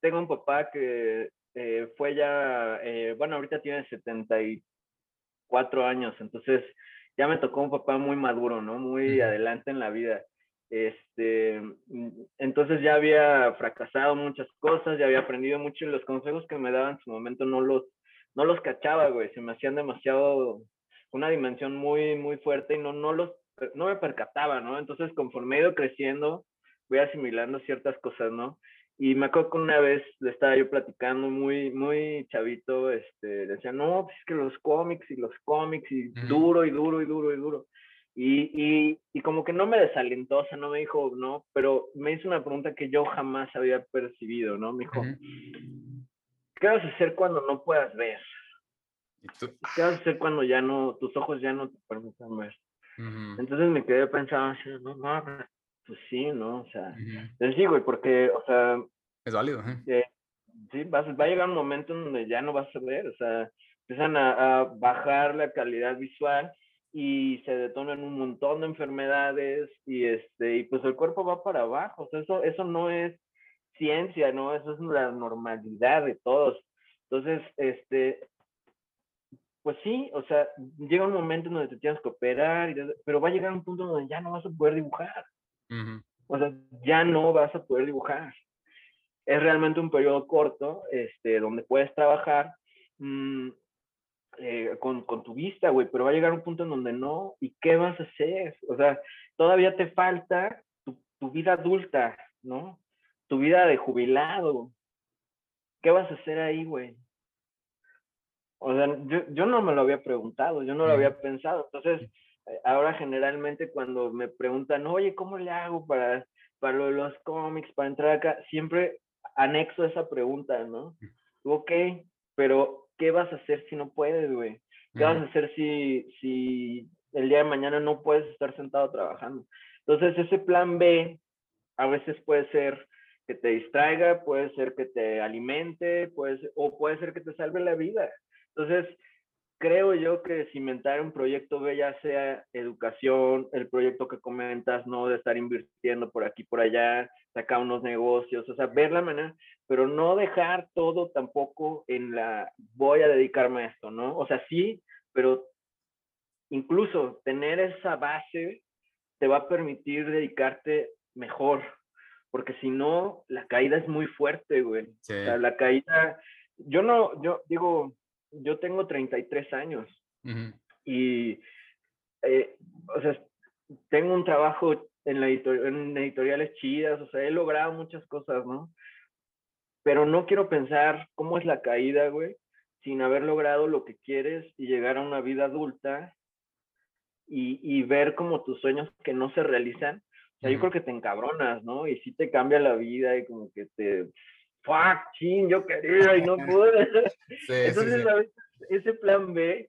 tengo un papá que eh, fue ya, eh, bueno, ahorita tiene 74 años, entonces ya me tocó un papá muy maduro, ¿no? Muy adelante en la vida. Este, entonces ya había fracasado muchas cosas, ya había aprendido mucho y los consejos que me daban en su momento no los, no los cachaba, güey, se me hacían demasiado, una dimensión muy, muy fuerte y no, no los, no me percataba, ¿no? Entonces, conforme he ido creciendo, voy asimilando ciertas cosas, ¿no? Y me acuerdo que una vez le estaba yo platicando muy, muy chavito, este, decía, no, pues es que los cómics y los cómics y duro y duro y duro y duro. Y, y, y, como que no me desalentó, o sea, no me dijo, no, pero me hizo una pregunta que yo jamás había percibido, ¿no? Me dijo, ¿qué vas a hacer cuando no puedas ver? ¿Qué vas a hacer cuando ya no, tus ojos ya no te permitan ver? Entonces me quedé pensando, no, no, pues sí, ¿no? O sea, les digo, y porque, o sea... Es válido, ¿eh? sí, va, va, a llegar un momento en donde ya no vas a ver, o sea, empiezan a, a bajar la calidad visual y se detonan un montón de enfermedades y este y pues el cuerpo va para abajo, o sea, eso eso no es ciencia, ¿no? Eso es la normalidad de todos. Entonces, este pues sí, o sea, llega un momento en donde te tienes que operar, pero va a llegar un punto donde ya no vas a poder dibujar. O sea, ya no vas a poder dibujar. Es realmente un periodo corto, este, donde puedes trabajar, mm, eh, con, con, tu vista, güey, pero va a llegar un punto en donde no, ¿y qué vas a hacer? O sea, todavía te falta tu, tu vida adulta, ¿no? Tu vida de jubilado. ¿Qué vas a hacer ahí, güey? O sea, yo, yo, no me lo había preguntado, yo no lo había pensado. Entonces, eh, ahora generalmente cuando me preguntan, oye, ¿cómo le hago para, para lo de los cómics, para entrar acá? Siempre anexo esa pregunta, ¿no? Ok, pero ¿qué vas a hacer si no puedes, güey? ¿Qué vas a hacer si, si el día de mañana no puedes estar sentado trabajando? Entonces, ese plan B a veces puede ser que te distraiga, puede ser que te alimente, puede o puede ser que te salve la vida. Entonces, creo yo que cimentar un proyecto B, ya sea educación, el proyecto que comentas, ¿no? De estar invirtiendo por aquí, por allá, sacar unos negocios, o sea, ver la manera, pero no dejar todo tampoco en la, voy a dedicarme a esto, ¿no? O sea, sí, pero incluso tener esa base te va a permitir dedicarte mejor, porque si no, la caída es muy fuerte, güey. O sea, la caída, yo no, yo digo, yo tengo 33 años y, eh, o sea, tengo un trabajo en, la en editoriales chidas, o sea, he logrado muchas cosas, ¿no? Pero no quiero pensar cómo es la caída, güey, sin haber logrado lo que quieres y llegar a una vida adulta y, y ver como tus sueños que no se realizan. O sea, yo creo que te encabronas, ¿no? Y sí te cambia la vida y como que te fuck, ching, yo quería y no pude. Entonces, ese plan B,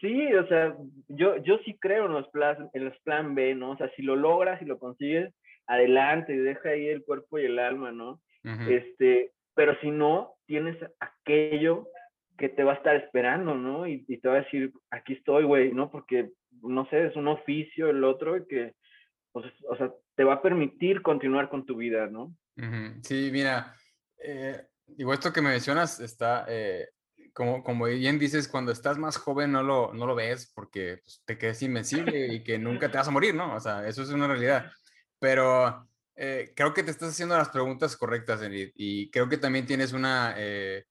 sí, o sea, yo, yo sí creo en los, plan, en los plan B, ¿no? O sea, si lo logras y lo consigues, adelante, deja ahí el cuerpo y el alma, ¿no? Este, pero si no, tienes aquello que te va a estar esperando, ¿no? Y, te va a decir, aquí estoy, güey, ¿no? Porque, no sé, es un oficio el otro que, pues, o sea, te va a permitir continuar con tu vida, ¿no? Sí, mira, eh, digo, esto que me mencionas está, eh, como, como bien dices, cuando estás más joven no lo, no lo ves porque pues, te quedas invencible y que nunca te vas a morir, ¿no? O sea, eso es una realidad. Pero eh, creo que te estás haciendo las preguntas correctas, Enid, y creo que también tienes una, eh,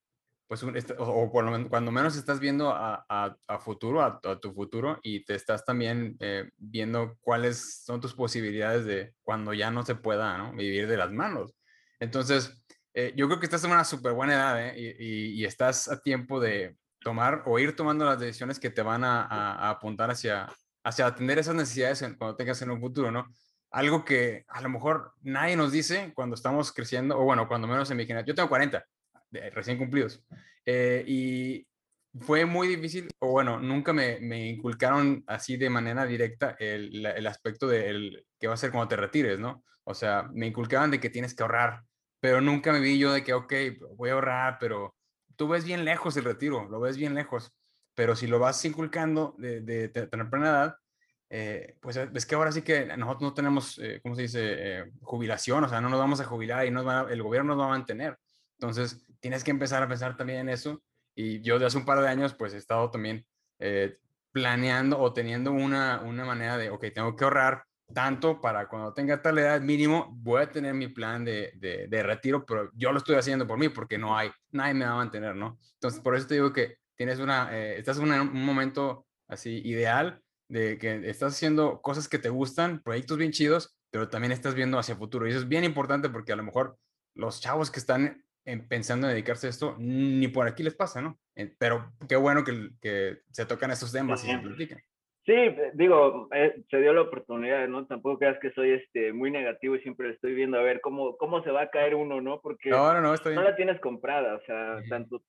pues, o, por lo menos, cuando menos estás viendo a, a, futuro, a, tu futuro, y te estás también viendo cuáles son tus posibilidades de cuando ya no se pueda, ¿no? Vivir de las manos. Entonces, eh, yo creo que estás en una súper buena edad ¿eh? y, estás a tiempo de tomar o ir tomando las decisiones que te van a, apuntar hacia, hacia atender esas necesidades cuando tengas en un futuro, ¿no? Algo que a lo mejor nadie nos dice cuando estamos creciendo, o bueno, cuando menos en mi generación. Yo tengo 40, recién cumplidos, eh, y fue muy difícil, o bueno, nunca me, me inculcaron así de manera directa el, el aspecto de el, va a ser cuando te retires, ¿no? O sea, me inculcaban de que tienes que ahorrar, pero nunca me vi yo de que, ok, voy a ahorrar, pero tú ves bien lejos el retiro, lo ves bien lejos, pero si lo vas inculcando de, de, tener plena edad, eh, pues es que ahora sí que nosotros no tenemos, eh, ¿cómo se dice?, eh, jubilación, o sea, no nos vamos a jubilar y nos el gobierno nos va a mantener. Entonces, tienes que empezar a pensar también en eso. Y yo de hace un par de años, pues he estado también planeando o teniendo una, una manera de, ok, tengo que ahorrar tanto para cuando tenga tal edad mínimo, voy a tener mi plan de, de, retiro, pero yo lo estoy haciendo por mí porque no hay, nadie me va a mantener, ¿no? Entonces, por eso te digo que tienes una, eh, estás en un momento así ideal de que estás haciendo cosas que te gustan, proyectos bien chidos, pero también estás viendo hacia futuro. Y eso es bien importante porque a lo mejor los chavos que están pensando en dedicarse a esto, ni por aquí les pasa, ¿no? Pero qué bueno que, que se tocan estos temas y se platican. Sí, digo, eh, se dio la oportunidad, ¿no? Tampoco creas que soy este, muy negativo y siempre estoy viendo a ver cómo, cómo se va a caer uno, ¿no? Porque no, no, no, no la tienes comprada, o sea, tanto,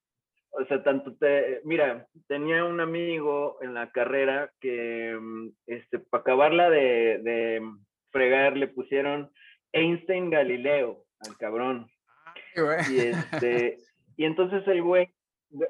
o sea, tanto te, mira, tenía un amigo en la carrera que, mm, este, para acabarla de, de fregar, le pusieron Einstein Galileo al cabrón. Y, este, y entonces el güey,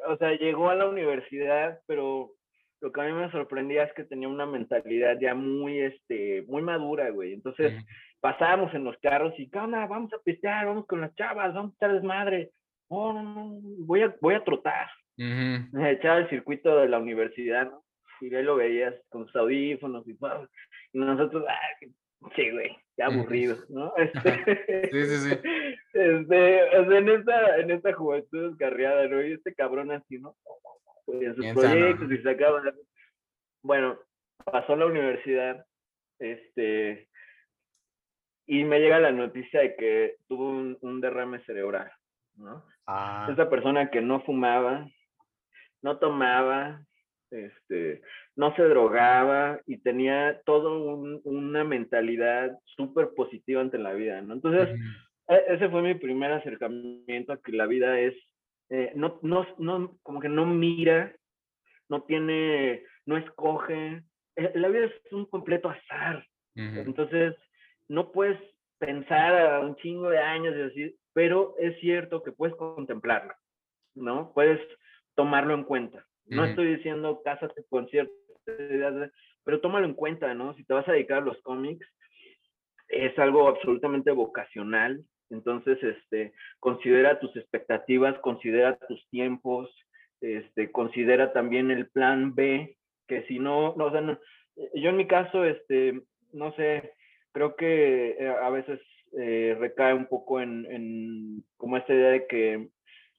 o sea, llegó a la universidad, pero lo que a mí me sorprendía es que tenía una mentalidad ya muy, este, muy madura, güey. Entonces, pasábamos en los carros y, ¿qué Vamos a pistear, vamos con las chavas, vamos a estar desmadre. Oh, no, no, voy a, voy a trotar. Me echaba el circuito de la universidad, ¿no? Y ahí lo veías con sus audífonos y todo. Y nosotros, ah, sí, güey, qué aburrido, ¿no? Este, sí, sí, sí. Este, en esta, en esta juventud descarriada, ¿no? Y este cabrón así, ¿no? en sus proyectos y sacaban. Bueno, pasó la universidad, este, y me llega la noticia de que tuvo un, derrame cerebral, ¿no? Ah. Esa persona que no fumaba, no tomaba, este, no se drogaba y tenía toda una mentalidad súper positiva ante la vida, ¿no? Entonces, e, ese fue mi primer acercamiento a que la vida es eh, no, no, no, como que no mira, no tiene, no escoge. Eh, la vida es un completo azar. Entonces, no puedes pensar a un chingo de años y así, pero es cierto que puedes contemplarlo, ¿no? Puedes tomarlo en cuenta. No estoy diciendo cásate con ciertas ideas, pero tómalo en cuenta, ¿no? Si te vas a dedicar a los cómics, es algo absolutamente vocacional, entonces, este, considera tus expectativas, considera tus tiempos, este, considera también el plan B, que si no, no, o sea, yo en mi caso, este, no sé, creo que eh, a veces eh, recae un poco en, en como esta idea de que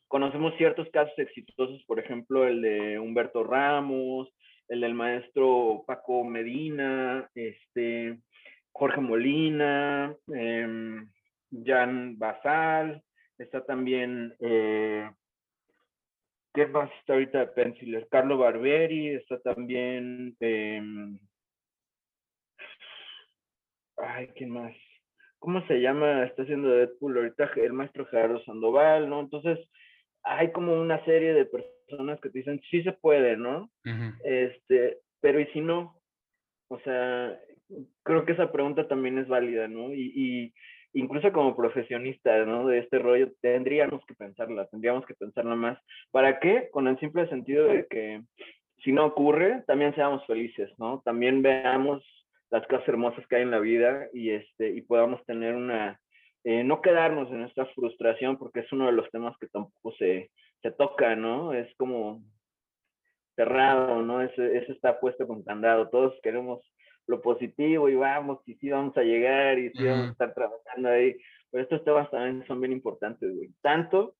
conocemos ciertos casos exitosos, por ejemplo, el de Humberto Ramos, el del maestro Paco Medina, este, Jorge Molina, eh, Jan Basal, está también, eh, ¿qué más está ahorita de Penciler? Carlo Barberi, está también, em, ay, ¿quién más? ¿Cómo se llama? Está haciendo Deadpool ahorita el maestro Gerardo Sandoval, ¿no? Entonces, hay como una serie de personas que te dicen, sí se puede, ¿no? Este, pero ¿y si no? O sea, creo que esa pregunta también es válida, ¿no? y, incluso como profesionistas, ¿no? De este rollo, tendríamos que pensarla, tendríamos que pensarla más. ¿Para qué? Con el simple sentido de que si no ocurre, también seamos felices, ¿no? También veamos las cosas hermosas que hay en la vida y, este, y podamos tener una, eh, no quedarnos en esta frustración, porque es uno de los temas que tampoco se, se toca, ¿no? Es como cerrado, ¿no? Ese, ese está puesto con candado. Todos queremos lo positivo y vamos, y sí vamos a llegar y sí vamos a estar trabajando ahí. Pero estos temas también son bien importantes, güey. Tanto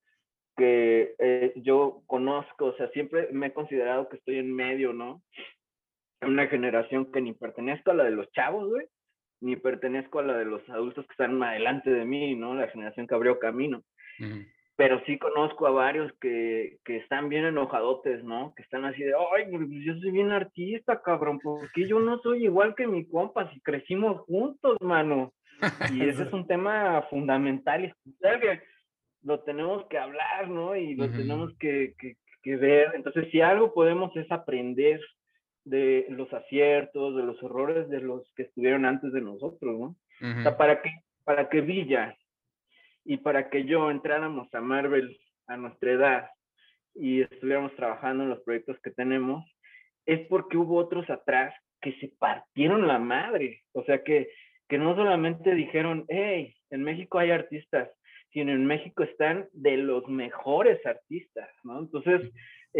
que eh, yo conozco, o sea, siempre me he considerado que estoy en medio, ¿no? Una generación que ni pertenezco a la de los chavos, güey, ni pertenezco a la de los adultos que están adelante de mí, ¿no? La generación que abrió camino pero sí conozco a varios que, que, están bien enojadotes, ¿no? Que están así de, ay, pues yo soy bien artista, cabrón, porque yo no soy igual que mi compa, si crecimos juntos, mano. Y ese es un tema fundamental y que lo tenemos que hablar, ¿no? Y lo tenemos que, que, que, ver. Entonces, si algo podemos es aprender de los aciertos, de los errores de los que estuvieron antes de nosotros, ¿no? O sea, para que, para que Villa y para que yo entráramos a Marvel a nuestra edad y estuviéramos trabajando en los proyectos que tenemos, es porque hubo otros atrás que se partieron la madre. O sea, que, que no solamente dijeron, hey, en México hay artistas, sino en México están de los mejores artistas, ¿no? Entonces,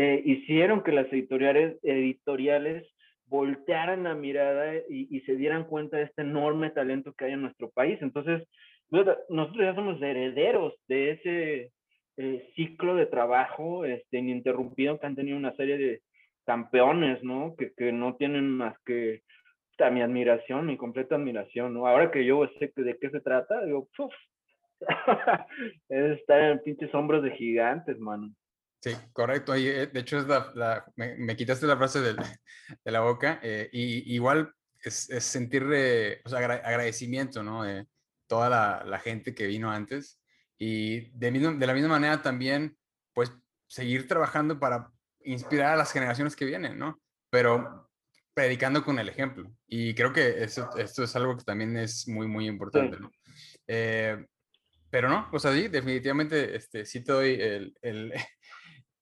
eh, hicieron que las editoriales, editoriales voltearan la mirada y, se dieran cuenta de este enorme talento que hay en nuestro país. Entonces, nosotros ya somos herederos de ese, eh, ciclo de trabajo este, ininterrumpido que han tenido una serie de campeones, ¿no? Que, que no tienen más que a mi admiración, mi completa admiración, ¿no? Ahora que yo sé de qué se trata, digo, ¡puf! es estar en pinches hombros de gigantes, mano. Sí, correcto. Y, eh, de hecho, es la, me, quitaste la frase de, de la boca. Eh, y igual es, es sentir o sea, agradecimiento, ¿no? De toda la, la, gente que vino antes. Y de, de la misma manera también, pues, seguir trabajando para inspirar a las generaciones que vienen, ¿no? Pero predicando con el ejemplo. Y creo que eso, esto es algo que también es muy, muy importante, ¿no? Eh, pero no, o sea, sí, definitivamente este, sí te doy el, el,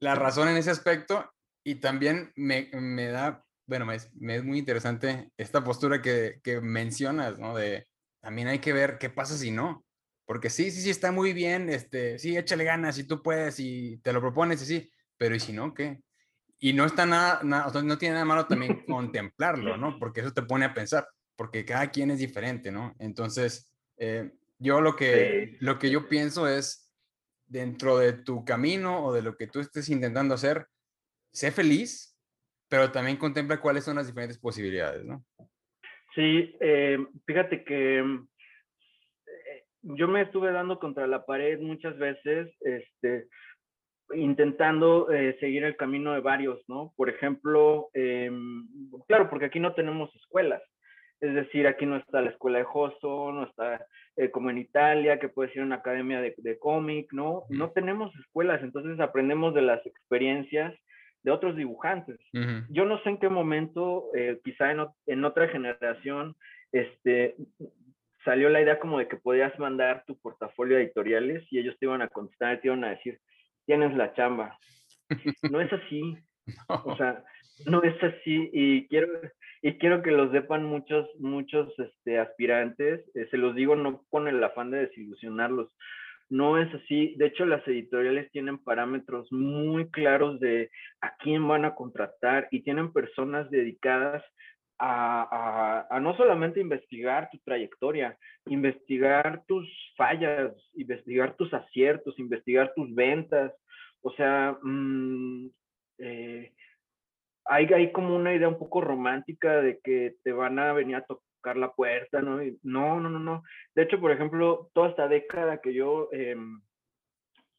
la razón en ese aspecto y también me, me da, bueno, me es, me es, muy interesante esta postura que, que mencionas, ¿no? De también hay que ver qué pasa si no. Porque sí, sí, sí, está muy bien, este, sí, échale ganas, si tú puedes y te lo propones, y sí, pero ¿y si no, qué? Y no está nada, nada o sea, no tiene nada malo también contemplarlo, ¿no? Porque eso te pone a pensar, porque cada quien es diferente, ¿no? Entonces, eh, yo lo que, lo que yo pienso es, dentro de tu camino o de lo que tú estés intentando hacer, sé feliz, pero también contempla cuáles son las diferentes posibilidades, ¿no? Sí, eh, fíjate que eh, yo me estuve dando contra la pared muchas veces, este, intentando eh, seguir el camino de varios, ¿no? Por ejemplo, em, claro, porque aquí no tenemos escuelas. Es decir, aquí no está la escuela de Joso, no está eh, como en Italia, que puede ser una academia de, de cómic, ¿no? No tenemos escuelas, entonces aprendemos de las experiencias de otros dibujantes. Yo no sé en qué momento, eh, quizá en, en, otra generación, este, salió la idea como de que podías mandar tu portafolio de editoriales y ellos te iban a contestar, te iban a decir, tienes la chamba. No es así. O sea, no es así y quiero y quiero que lo sepan muchos muchos este, aspirantes eh, se los digo no con el afán de desilusionarlos no es así de hecho las editoriales tienen parámetros muy claros de a quién van a contratar y tienen personas dedicadas a, no solamente investigar tu trayectoria, investigar tus fallas, investigar tus aciertos, investigar tus ventas. O sea, mmm, eh, hay, hay como una idea un poco romántica de que te van a venir a tocar la puerta, ¿no? no, no, no, no. De hecho, por ejemplo, toda esta década que yo em,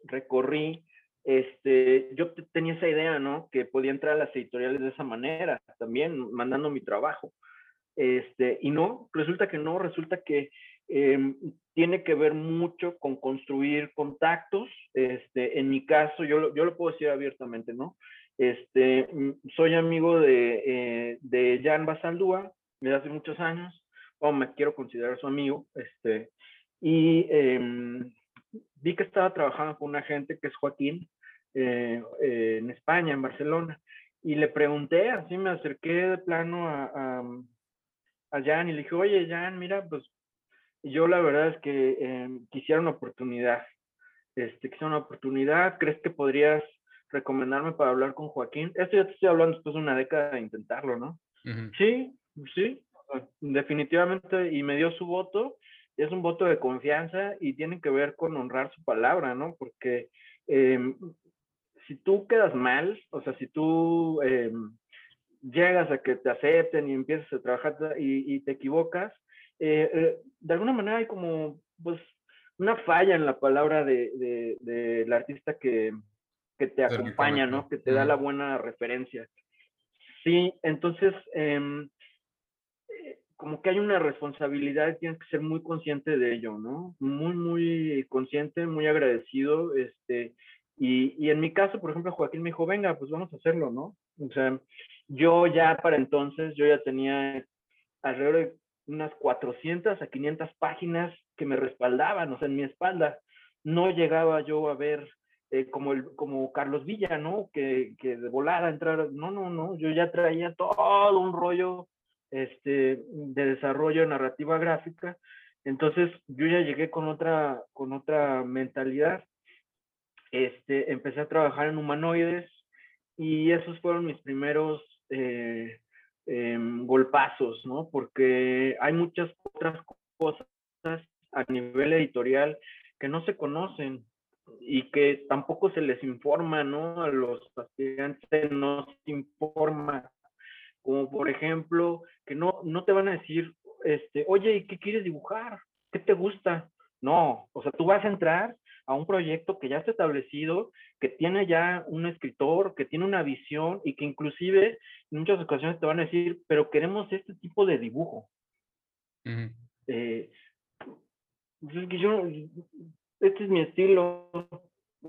recorrí, este, yo tenía esa idea, ¿no? Que podía entrar a las editoriales de esa manera, también mandando mi trabajo. Este, y no, resulta que no, resulta que eh, tiene que ver mucho con construir contactos. Este, en mi caso, yo, yo lo puedo decir abiertamente, ¿no? Este, mm, soy amigo de, eh, de Jan Basaldúa desde hace muchos años, o me quiero considerar su amigo, este, y em, vi que estaba trabajando con una gente que es Joaquín eh, eh, en España, en Barcelona, y le pregunté, así me acerqué de plano a, a, a Jan y le dije, oye Jan, mira, pues yo la verdad es que em, quisiera una oportunidad, este, quisiera una oportunidad, ¿crees que podrías recomendarme para hablar con Joaquín. Esto ya te estoy hablando después de una década de intentarlo, ¿no? Sí, sí, definitivamente, y me dio su voto. Es un voto de confianza y tiene que ver con honrar su palabra, ¿no? Porque em, si tú quedas mal, o sea, si tú em, llegas a que te acepten y empiezas a trabajar y, te equivocas, eh, eh, de alguna manera hay como, pues, una falla en la palabra del de, de, artista que, que te acompaña, ¿no? Que te da la buena referencia. Sí, entonces, em, eh, como que hay una responsabilidad y tienes que ser muy consciente de ello, ¿no? Muy, muy consciente, muy agradecido, este, y, y, en mi caso, por ejemplo, Joaquín me dijo, venga, pues vamos a hacerlo, ¿no? O sea, yo ya para entonces, yo ya tenía alrededor de unas 400 a 500 páginas que me respaldaban, o sea, en mi espalda. No llegaba yo a ver eh, como, el, como Carlos Villa, ¿no? Que, que, de volada entrar, no, no, no, yo ya traía todo un rollo este, de desarrollo de narrativa gráfica, entonces yo ya llegué con otra, con otra mentalidad, este, empecé a trabajar en humanoides y esos fueron mis primeros eh, eh, golpazos, ¿no? Porque hay muchas otras cosas a nivel editorial que no se conocen, y que tampoco se les informa, ¿no? A los pacientes no se informa, como por ejemplo, que no, no te van a decir, este, oye, ¿y qué quieres dibujar? ¿Qué te gusta? No, o sea, tú vas a entrar a un proyecto que ya está establecido, que tiene ya un escritor, que tiene una visión y que inclusive en muchas ocasiones te van a decir, pero queremos este tipo de dibujo. Eh, pues yo, este es mi estilo.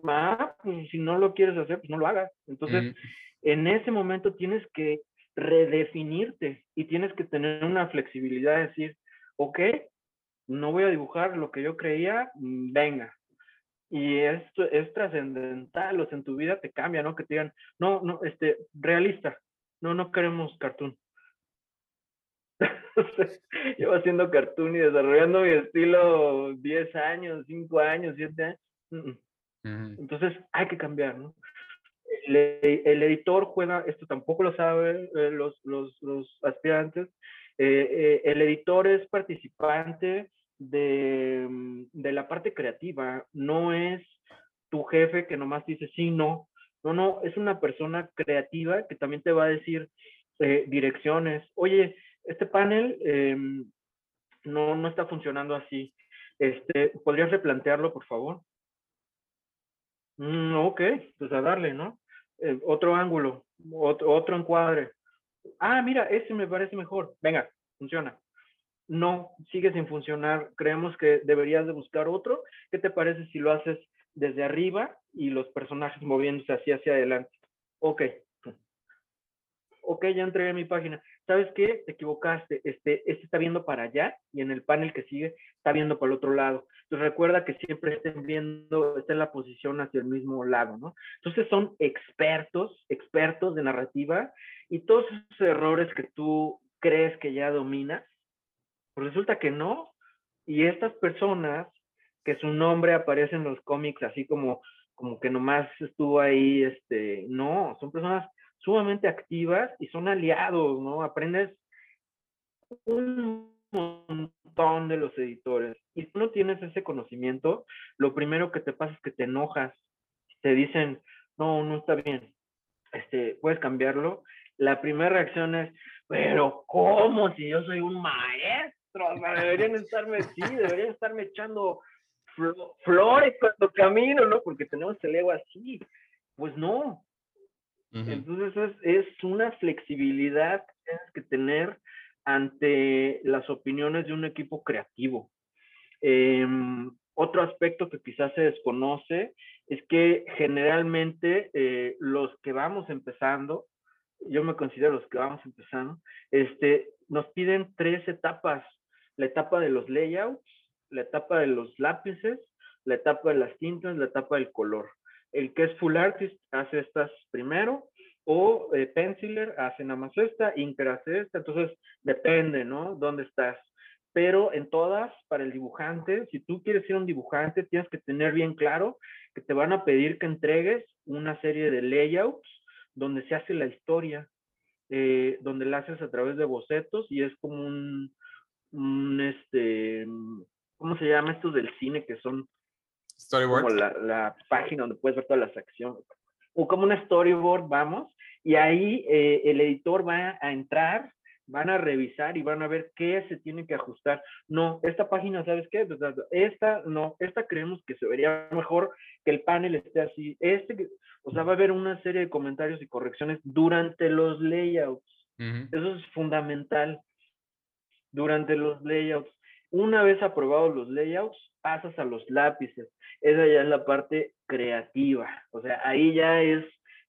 Ah, pues si no lo quieres hacer, pues no lo hagas. Entonces, en ese momento tienes que redefinirte y tienes que tener una flexibilidad de decir, ok, no voy a dibujar lo que yo creía, mm, venga. Y esto es trascendental, o sea, en tu vida te cambia, ¿no? Que te digan, no, no, este, realista, no, no queremos cartoon. Llevo haciendo cartoon y desarrollando mi estilo 10 años, 5 años, 7 años. Entonces hay que cambiar, ¿no? El, editor juega, esto tampoco lo saben eh, los, los, los, aspirantes, eh, eh, el editor es participante de, mm, de, la parte creativa, no es tu jefe que nomás dice sí, no, no, no, es una persona creativa que también te va a decir direcciones, oye, este panel em, no, no está funcionando así. Este, ¿Podrías replantearlo, por favor? Mm, ok, pues a darle, ¿no? Eh, otro ángulo, otro, otro encuadre. Ah, mira, ese me parece mejor. Venga, funciona. No, sigue sin funcionar. Creemos que deberías de buscar otro. ¿Qué te parece si lo haces desde arriba y los personajes moviéndose así hacia adelante? Ok. Ok, ya entregué mi página. ¿Sabes qué? Te equivocaste, este, este está viendo para allá y en el panel que sigue está viendo para el otro lado. Entonces recuerda que siempre estén viendo, está en la posición hacia el mismo lado, ¿no? Entonces son expertos, expertos de narrativa y todos esos errores que tú crees que ya dominas, pues resulta que no. Y estas personas que su nombre aparece en los cómics así como, como que nomás estuvo ahí, este, no, son personas sumamente activas y son aliados, ¿no? Aprendes un montón de los editores. Y si no tienes ese conocimiento, lo primero que te pasa es que te enojas. Te dicen, no, no está bien. Este, puedes cambiarlo. La primera reacción es, pero ¿cómo? Si yo soy un maestro, deberían estarme, sí, deberían estarme echando flores cuando camino, ¿no? Porque tenemos el ego así. Pues no, entonces es, una flexibilidad que tienes que tener ante las opiniones de un equipo creativo. Em, otro aspecto que quizás se desconoce es que generalmente eh, los que vamos empezando, yo me considero los que vamos empezando, este, nos piden tres etapas. La etapa de los layouts, la etapa de los lápices, la etapa de las tintas, la etapa del color. El que es full artist hace estas primero, o eh, Penciler hace nada más esta, Inker hace esta, entonces depende, ¿no? ¿Dónde estás? Pero en todas, para el dibujante, si tú quieres ser un dibujante, tienes que tener bien claro que te van a pedir que entregues una serie de layouts donde se hace la historia, eh, donde la haces a través de bocetos y es como un, un este, ¿cómo se llama estos del cine que son como la, página donde puedes ver todas las acciones. O como una storyboard, vamos, y ahí eh, el editor va a entrar, van a revisar y van a ver qué se tiene que ajustar. No, esta página, ¿sabes qué? Pues, esta, no, esta creemos que se vería mejor que el panel esté así. Este, o sea, va a haber una serie de comentarios y correcciones durante los layouts. Eso es fundamental. Durante los layouts. Una vez aprobados los layouts, pasas a los lápices. Esa ya es la parte creativa. O sea, ahí ya es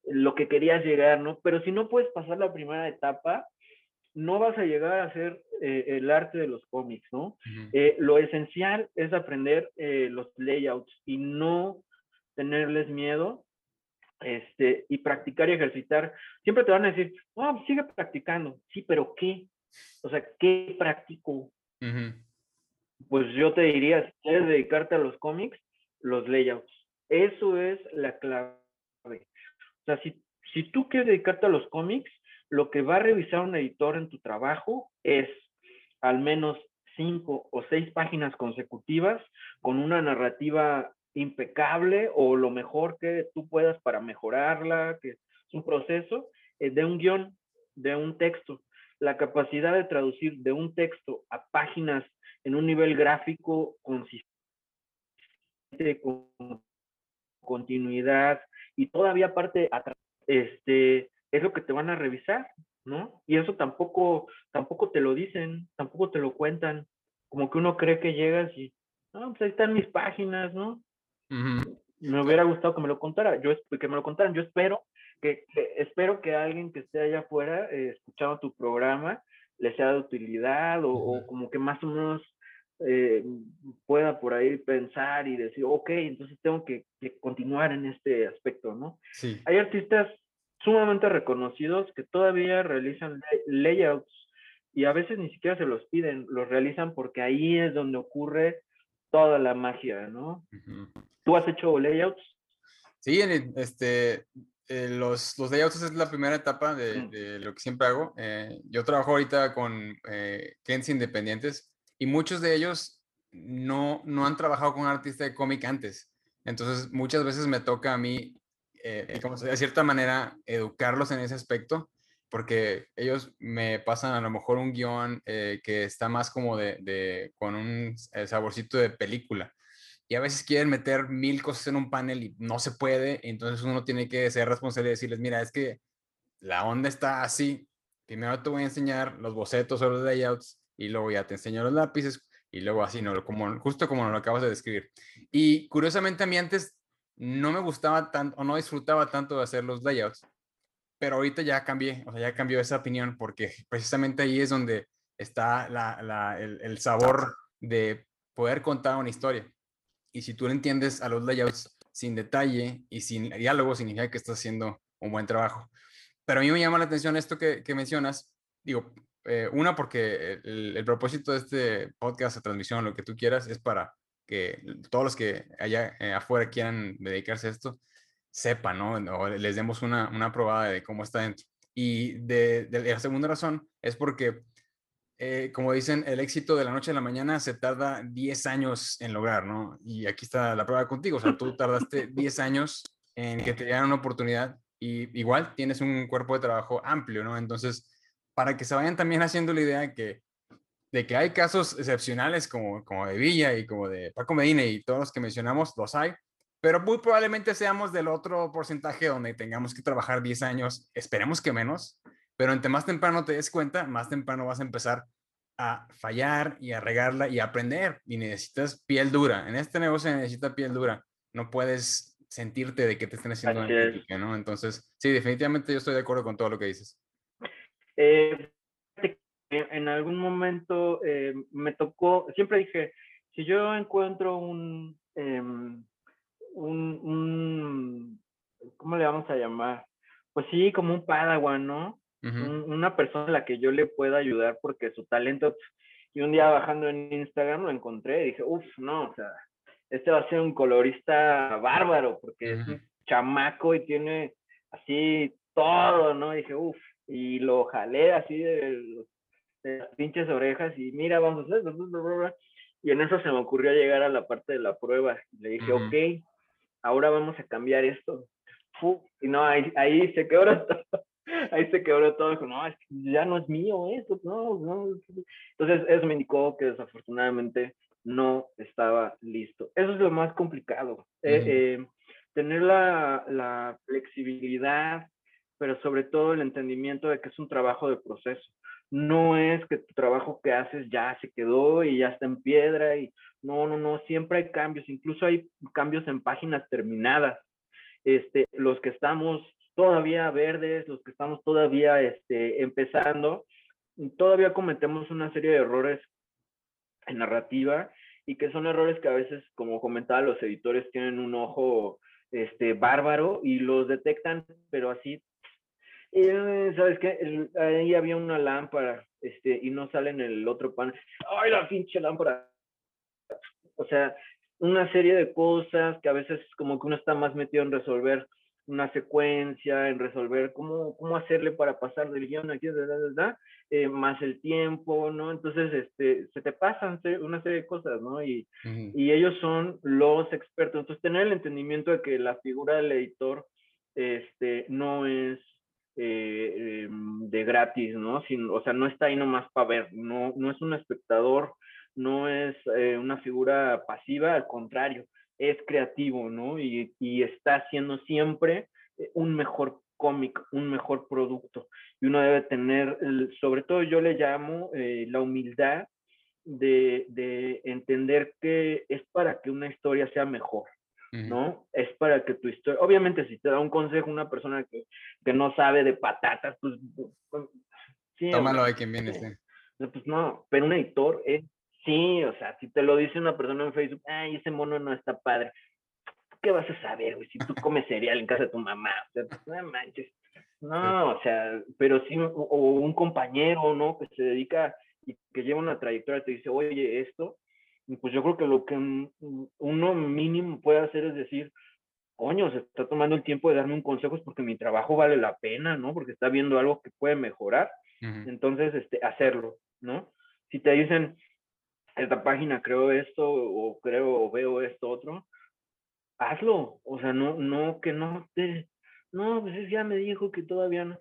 lo que querías llegar, ¿no? Pero si no puedes pasar la primera etapa, no vas a llegar a hacer eh, el arte de los cómics, ¿no? Eh, lo esencial es aprender eh, los layouts y no tenerles miedo este, y practicar y ejercitar. Siempre te van a decir, oh, sigue practicando. Sí, pero ¿qué? O sea, ¿qué practico? Pues yo te diría, si quieres dedicarte a los cómics, los layouts. Eso es la clave. O sea, si, si tú quieres dedicarte a los cómics, lo que va a revisar un editor en tu trabajo es al menos cinco o seis páginas consecutivas con una narrativa impecable o lo mejor que tú puedas para mejorarla, que es un proceso eh, de un guion, de un texto. La capacidad de traducir de un texto a páginas en un nivel gráfico consistente, con continuidad y todavía parte este, es lo que te van a revisar, ¿no? Y eso tampoco, tampoco te lo dicen, tampoco te lo cuentan. Como que uno cree que llegas y, ah, pues ahí están mis páginas, ¿no? Me hubiera gustado que me lo contara, yo que me lo contaran. Yo espero que, espero que alguien que esté allá afuera eh, escuchando tu programa le sea de utilidad o, como que más o menos eh, pueda por ahí pensar y decir, ok, entonces tengo que, continuar en este aspecto, ¿no? Sí. Hay artistas sumamente reconocidos que todavía realizan layouts y a veces ni siquiera se los piden, los realizan porque ahí es donde ocurre toda la magia, ¿no? ¿Tú has hecho layouts? Sí, este, eh, los, los layouts es la primera etapa de, de lo que siempre hago. Eh, yo trabajo ahorita con eh, clientes independientes y muchos de ellos no, no han trabajado con un artista de cómic antes. Entonces, muchas veces me toca a mí, eh, como de cierta manera, educarlos en ese aspecto, porque ellos me pasan a lo mejor un guion que está más como de, de con un saborcito de película. Y a veces quieren meter mil cosas en un panel y no se puede, entonces uno tiene que ser responsable y decirles, mira, es que la onda está así. Primero te voy a enseñar los bocetos o los layouts y luego ya te enseño los lápices y luego así, ¿no? Como, justo como lo acabas de describir. Y curiosamente a mí antes no me gustaba tanto o no disfrutaba tanto de hacer los layouts, pero ahorita ya cambié, o sea, ya cambió esa opinión porque precisamente ahí es donde está la, el, sabor de poder contar una historia. Y si tú lo entiendes a los layouts sin detalle y sin diálogo, significa que estás haciendo un buen trabajo. Pero a mí me llama la atención esto que, que mencionas. Digo, eh, una, porque el, propósito de este podcast o transmisión, lo que tú quieras, es para que todos los que allá eh, afuera quieran dedicarse a esto, sepan, ¿no? O les demos una, una probada de cómo está dentro. Y de, la segunda razón es porque, eh, como dicen, el éxito de la noche a la mañana se tarda 10 años en lograr, ¿no? Y aquí está la prueba contigo, o sea, tú tardaste 10 años en que te dieran una oportunidad y igual tienes un cuerpo de trabajo amplio, ¿no? Entonces, para que se vayan también haciendo la idea de que, de que hay casos excepcionales como, como de Villa y como de Paco Medina y todos los que mencionamos, los hay, pero muy probablemente seamos del otro porcentaje donde tengamos que trabajar 10 años, esperemos que menos, pero entre más temprano te des cuenta, más temprano vas a empezar a fallar y a regarla y a aprender y necesitas piel dura. En este negocio necesita piel dura. No puedes sentirte de que te estén haciendo una crítica, ¿no? Entonces, sí, definitivamente yo estoy de acuerdo con todo lo que dices. Eh, en algún momento eh, me tocó, siempre dije, si yo encuentro un, em, un, un, ¿cómo le vamos a llamar? Pues sí, como un padawan, ¿no? Una persona a la que yo le pueda ayudar porque su talento, y un día bajando en Instagram lo encontré y dije, uff, no, o sea, este va a ser un colorista bárbaro porque es un chamaco y tiene así todo, ¿no? Y dije, uff, y lo jalé así de, las pinches orejas y mira, vamos a hacer, y en eso se me ocurrió llegar a la parte de la prueba. Le dije, ok, ahora vamos a cambiar esto. y no, ahí, ahí se quebró todo. Ahí se quebró todo. Dijo, no, ya no es mío esto. No, no. Entonces, eso me indicó que desafortunadamente no estaba listo. Eso es lo más complicado. Eh, eh, tener la, la flexibilidad pero sobre todo el entendimiento de que es un trabajo de proceso. No es que tu trabajo que haces ya se quedó y ya está en piedra y no, no, no, siempre hay cambios, incluso hay cambios en páginas terminadas. Este, los que estamos todavía verdes, los que estamos todavía este, empezando, todavía cometemos una serie de errores en narrativa y que son errores que a veces, como comentaba, los editores tienen un ojo este, bárbaro y los detectan, pero así y, ¿sabes qué? ahí había una lámpara, este, y no sale en el otro panel. ¡Ay, la pinche lámpara! O sea, una serie de cosas que a veces como que uno está más metido en resolver una secuencia, en resolver cómo, cómo hacerle para pasar del guion aquí, eh, más el tiempo, ¿no? Entonces, este, se te pasan una serie de cosas, ¿no? Y, y ellos son los expertos. Entonces, tener el entendimiento de que la figura del editor este, no es eh, em, de gratis, ¿no? Sin, o sea, no está ahí nomás para ver, no, no es un espectador, no es eh, una figura pasiva, al contrario, es creativo, ¿no? Y, y está haciendo siempre eh, un mejor cómic, un mejor producto. Y uno debe tener, sobre todo yo le llamo eh, la humildad de, de, entender que es para que una historia sea mejor, ¿no? Es para que tu historia, obviamente si te da un consejo una persona que, que no sabe de patatas, pues... pues sí, Tómalo de quien viene, sí. Pues no, pero un editor es Sí, o sea, si te lo dice una persona en Facebook, ay, ese mono no está padre. ¿Qué vas a saber, güey? Si tú comes cereal en casa de tu mamá, o sea, pues, no manches. No, o sea, pero sí, o un compañero, ¿no? Que se dedica y que lleva una trayectoria, te dice, oye, esto, pues yo creo que lo que uno mínimo puede hacer es decir, coño, se está tomando el tiempo de darme un consejo es porque mi trabajo vale la pena, ¿no? Porque está viendo algo que puede mejorar. Entonces, este, hacerlo, ¿no? Si te dicen, esta página creo esto o creo o veo esto otro, hazlo. O sea, no, no, que no te, no, pues ya me dijo que todavía no.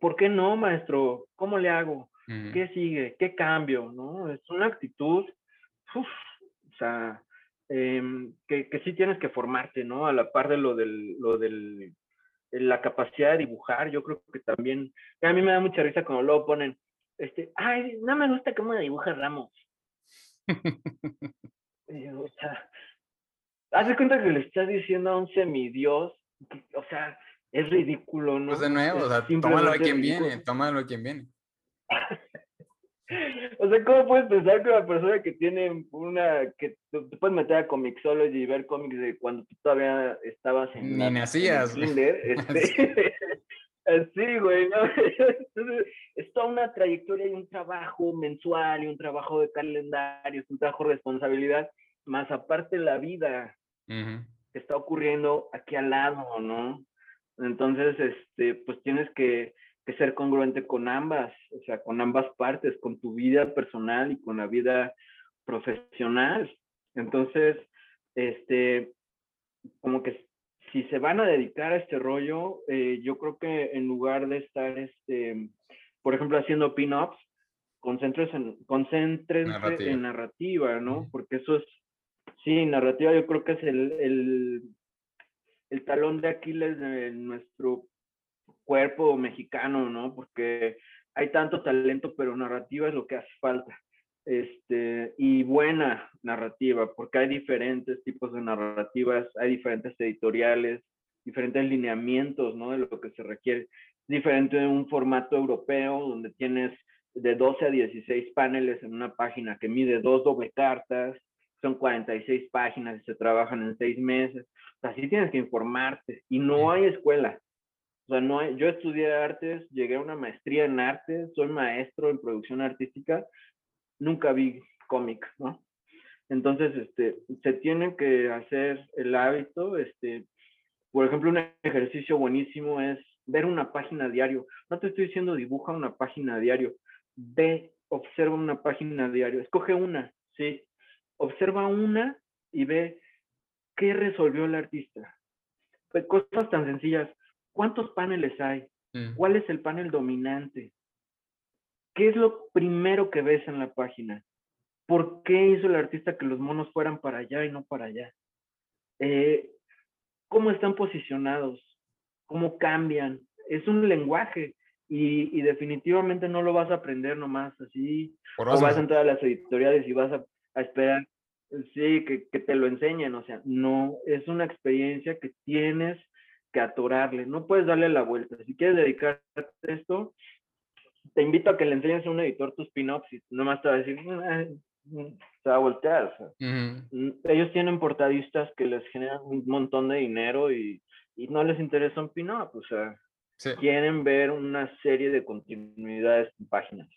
¿Por qué no, maestro? ¿Cómo le hago? ¿Qué sigue? ¿Qué cambio? ¿No? Es una actitud, o sea, em, que, que, sí tienes que formarte, ¿no? A la par de lo del, lo del, la capacidad de dibujar, yo creo que también, a mí me da mucha risa cuando luego ponen, este, ay, no me gusta cómo dibuja Ramos. o sea, haz de cuenta que le estás diciendo a un semidios, o sea, es ridículo, ¿no? Pues de nuevo, o sea, tómalo a quien viene, tómalo a quien viene. o sea, ¿cómo puedes pensar que una persona que tiene una, que te puedes meter a Comixology y ver cómics de cuando tú todavía estabas en... Ni nacías. este, Sí, güey, ¿no? es toda una trayectoria y un trabajo mensual y un trabajo de calendario, es un trabajo de responsabilidad, más aparte la vida que está ocurriendo aquí al lado, ¿no? Entonces, este, pues tienes que, que ser congruente con ambas, o sea, con ambas partes, con tu vida personal y con la vida profesional. Entonces, este, como que si se van a dedicar a este rollo, eh, yo creo que en lugar de estar, este, por ejemplo, haciendo pin-ups, concéntrense, en, concéntrense en narrativa, ¿no? Porque eso es, sí, narrativa yo creo que es el, el, el talón de Aquiles de nuestro cuerpo mexicano, ¿no? Porque hay tanto talento, pero narrativa es lo que hace falta este, y buena narrativa, porque hay diferentes tipos de narrativas, hay diferentes editoriales, diferentes lineamientos, ¿no? De lo que se requiere. Diferente de un formato europeo donde tienes de 12 a 16 paneles en una página que mide dos doble cartas, son 46 páginas y se trabajan en seis meses. Así tienes que informarte y no hay escuela. O sea, no hay, yo estudié artes, llegué a una maestría en arte, soy maestro en producción artística, nunca vi cómic, ¿no? Entonces, este, se tiene que hacer el hábito, este, por ejemplo, un ejercicio buenísimo es ver una página diario. No te estoy diciendo dibuja una página diario, ve, observa una página diario, escoge una, ¿sí? Observa una y ve qué resolvió el artista. Pues cosas tan sencillas, ¿cuántos paneles hay? Mm. ¿Cuál es el panel dominante? ¿Qué es lo primero que ves en la página? ¿Por qué hizo el artista que los monos fueran para allá y no para allá? Eh, ¿Cómo están posicionados? ¿Cómo cambian? Es un lenguaje y, definitivamente no lo vas a aprender nomás así. o vas a entrar a las editoriales y vas a, esperar, sí, que, que te lo enseñen. O sea, no, es una experiencia que tienes que atorarle. No puedes darle la vuelta. Si quieres dedicarte a esto, te invito a que le enseñes a un editor tus pin-ups y nomás te va a decir, ah, se va a voltear. Mm, ellos tienen portadistas que les generan un montón de dinero y, y no les interesa un pin-up, o sea, quieren ver una serie de continuidades en páginas.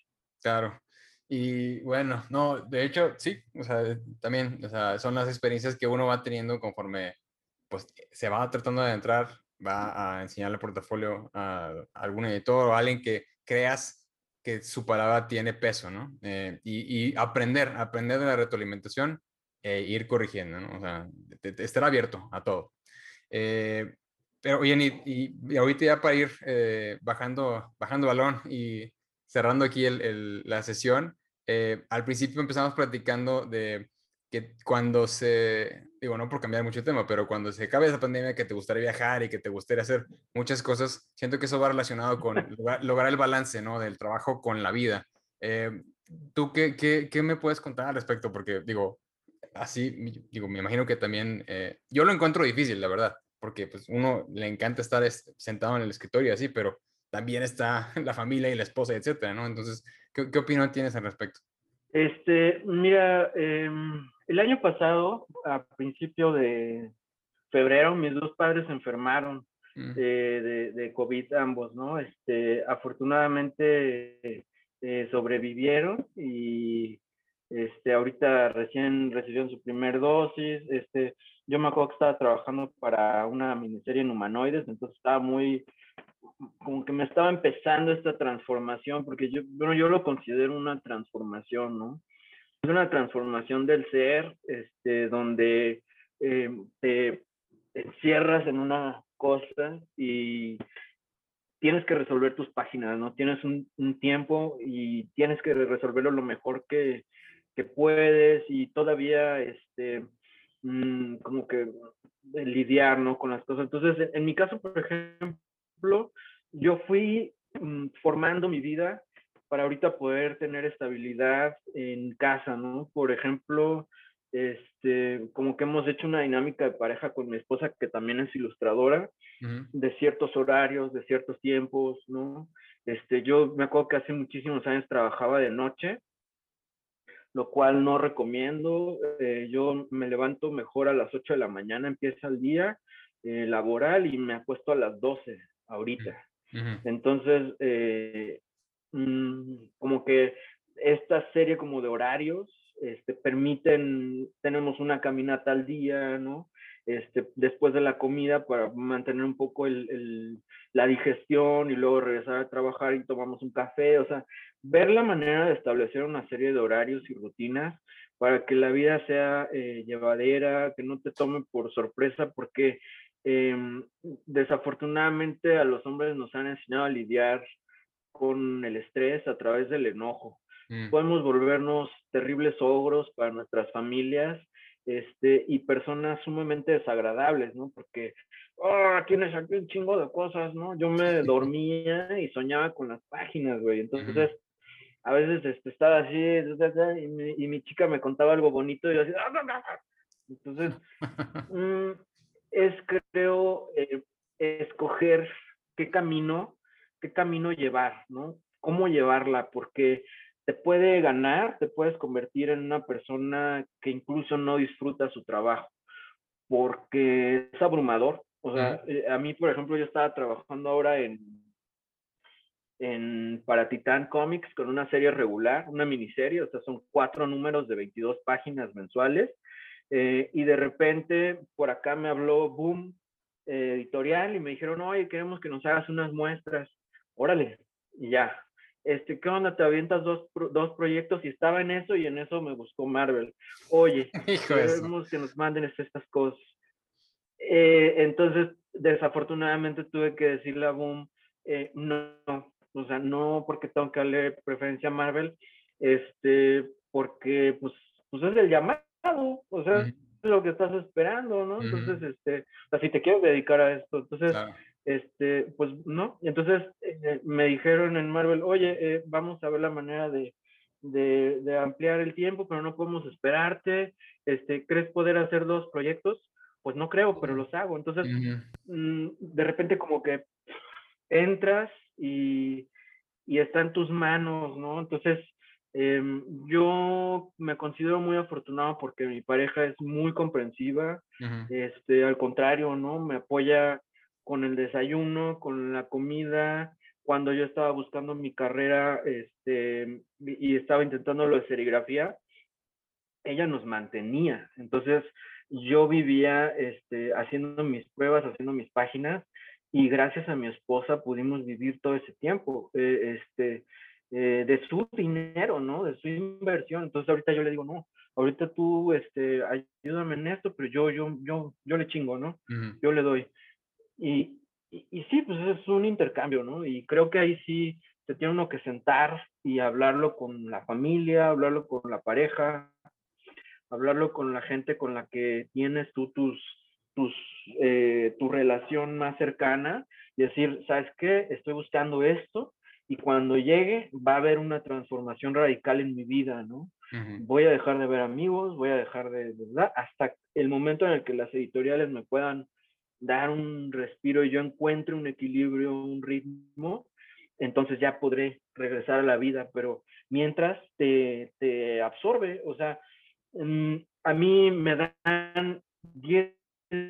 Claro. Y bueno, no, de hecho, sí, o sea, también, o sea, son las experiencias que uno va teniendo conforme, pues, se va tratando de entrar va a enseñarle portafolio a, algún editor o a alguien que creas que su palabra tiene peso, ¿no? Eh, y, aprender, aprender de la retroalimentación e ir corrigiendo, ¿no? O sea, estar abierto a todo. Eh, pero, oye, y, ahorita ya para ir eh, bajando, bajando balón y cerrando aquí la sesión, al principio empezamos platicando de que cuando se, digo, no por cambiar mucho el tema, pero cuando se acabe esa pandemia, que te gustaría viajar y que te gustaría hacer muchas cosas, siento que eso va relacionado con lograr, el balance, ¿no? Del trabajo con la vida. Eh, ¿Tú qué, qué, qué, me puedes contar al respecto? Porque, digo, así, digo, me imagino que también, eh, yo lo encuentro difícil, la verdad, porque pues uno le encanta estar sentado en el escritorio así, pero también está la familia y la esposa, etcétera, ¿no? Entonces, ¿qué, qué opinión tienes al respecto? Este, mira, eh, el año pasado, a principio de febrero, mis dos padres se enfermaron mm. eh, de, COVID ambos, ¿no? Este, afortunadamente eh, sobrevivieron y este, ahorita recién recibieron su primer dosis. Este, yo me acuerdo que estaba trabajando para una miniserie en humanoides, entonces estaba muy, como que me estaba empezando esta transformación, porque yo, bueno, yo lo considero una transformación, ¿no? Es una transformación del ser, este, donde eh, te encierras en una cosa y tienes que resolver tus páginas, ¿no? Tienes un, tiempo y tienes que resolverlo lo mejor que, que puedes y todavía, este, mm, como que lidiar, ¿no? Con las cosas. Entonces, en, mi caso, por ejemplo, yo fui mm, formando mi vida para ahorita poder tener estabilidad en casa, ¿no? Por ejemplo, este, como que hemos hecho una dinámica de pareja con mi esposa, que también es ilustradora, de ciertos horarios, de ciertos tiempos, ¿no? Este, yo me acuerdo que hace muchísimos años trabajaba de noche, lo cual no recomiendo. Eh, yo me levanto mejor a las 8 de la mañana, empieza el día eh, laboral y me acuesto a las 12 ahorita. Entonces, eh, Mm, como que esta serie como de horarios este, permiten, tenemos una caminata al día, ¿no? Este, después de la comida para mantener un poco el, la digestión y luego regresar a trabajar y tomamos un café, o sea, ver la manera de establecer una serie de horarios y rutinas para que la vida sea eh, llevadera, que no te tome por sorpresa, porque em, desafortunadamente a los hombres nos han enseñado a lidiar con el estrés a través del enojo. Mm. Podemos volvernos terribles ogros para nuestras familias este, y personas sumamente desagradables, ¿no? Porque, oh, tienes aquí un chingo de cosas, ¿no? Yo me dormía y soñaba con las páginas, güey. Entonces, a veces este, estaba así y mi, y mi, chica me contaba algo bonito y yo así, ¡Ah, entonces, mm, es creo eh, escoger qué camino qué camino llevar, ¿no? ¿Cómo llevarla? Porque te puede ganar, te puedes convertir en una persona que incluso no disfruta su trabajo, porque es abrumador. O sea, eh, a mí, por ejemplo, yo estaba trabajando ahora en, en para Titan Comics con una serie regular, una miniserie, o sea, son cuatro números de 22 páginas mensuales, eh, y de repente por acá me habló Boom eh, Editorial y me dijeron, oye, queremos que nos hagas unas muestras órale, y ya. Este, ¿qué onda? Te avientas dos, dos proyectos y estaba en eso y en eso me buscó Marvel. Oye, queremos que nos manden estas cosas. Eh, entonces, desafortunadamente tuve que decirle a Boom, eh, no, o sea, no porque tengo que darle preferencia a Marvel, este, porque pues, pues es el llamado, o sea, es lo que estás esperando, ¿no? Entonces, este, o sea, si te quieres dedicar a esto, entonces, este, pues no. Entonces eh, me dijeron en Marvel, oye, eh, vamos a ver la manera de, de, ampliar el tiempo, pero no podemos esperarte. Este, ¿Crees poder hacer dos proyectos? Pues no creo, pero los hago. Entonces, mm, de repente como que entras y, y, está en tus manos, ¿no? Entonces, em, yo me considero muy afortunado porque mi pareja es muy comprensiva, este, al contrario, ¿no? Me apoya con el desayuno, con la comida, cuando yo estaba buscando mi carrera este, y estaba intentando lo de serigrafía, ella nos mantenía. Entonces, yo vivía este, haciendo mis pruebas, haciendo mis páginas y gracias a mi esposa pudimos vivir todo ese tiempo eh, este, eh, de su dinero, ¿no? De su inversión. Entonces ahorita yo le digo, no, ahorita tú este, ayúdame en esto, pero yo, yo, yo, yo le chingo, ¿no? Yo le doy. Y, y, y, sí, pues es un intercambio, ¿no? Y creo que ahí sí se tiene uno que sentar y hablarlo con la familia, hablarlo con la pareja, hablarlo con la gente con la que tienes tú tus, tus, eh, tu relación más cercana y decir, ¿sabes qué? Estoy buscando esto y cuando llegue va a haber una transformación radical en mi vida, ¿no? Voy a dejar de ver amigos, voy a dejar de, ¿verdad? Hasta el momento en el que las editoriales me puedan dar un respiro y yo encuentre un equilibrio, un ritmo, entonces ya podré regresar a la vida, pero mientras te, te absorbe, o sea, mm, a mí me dan 10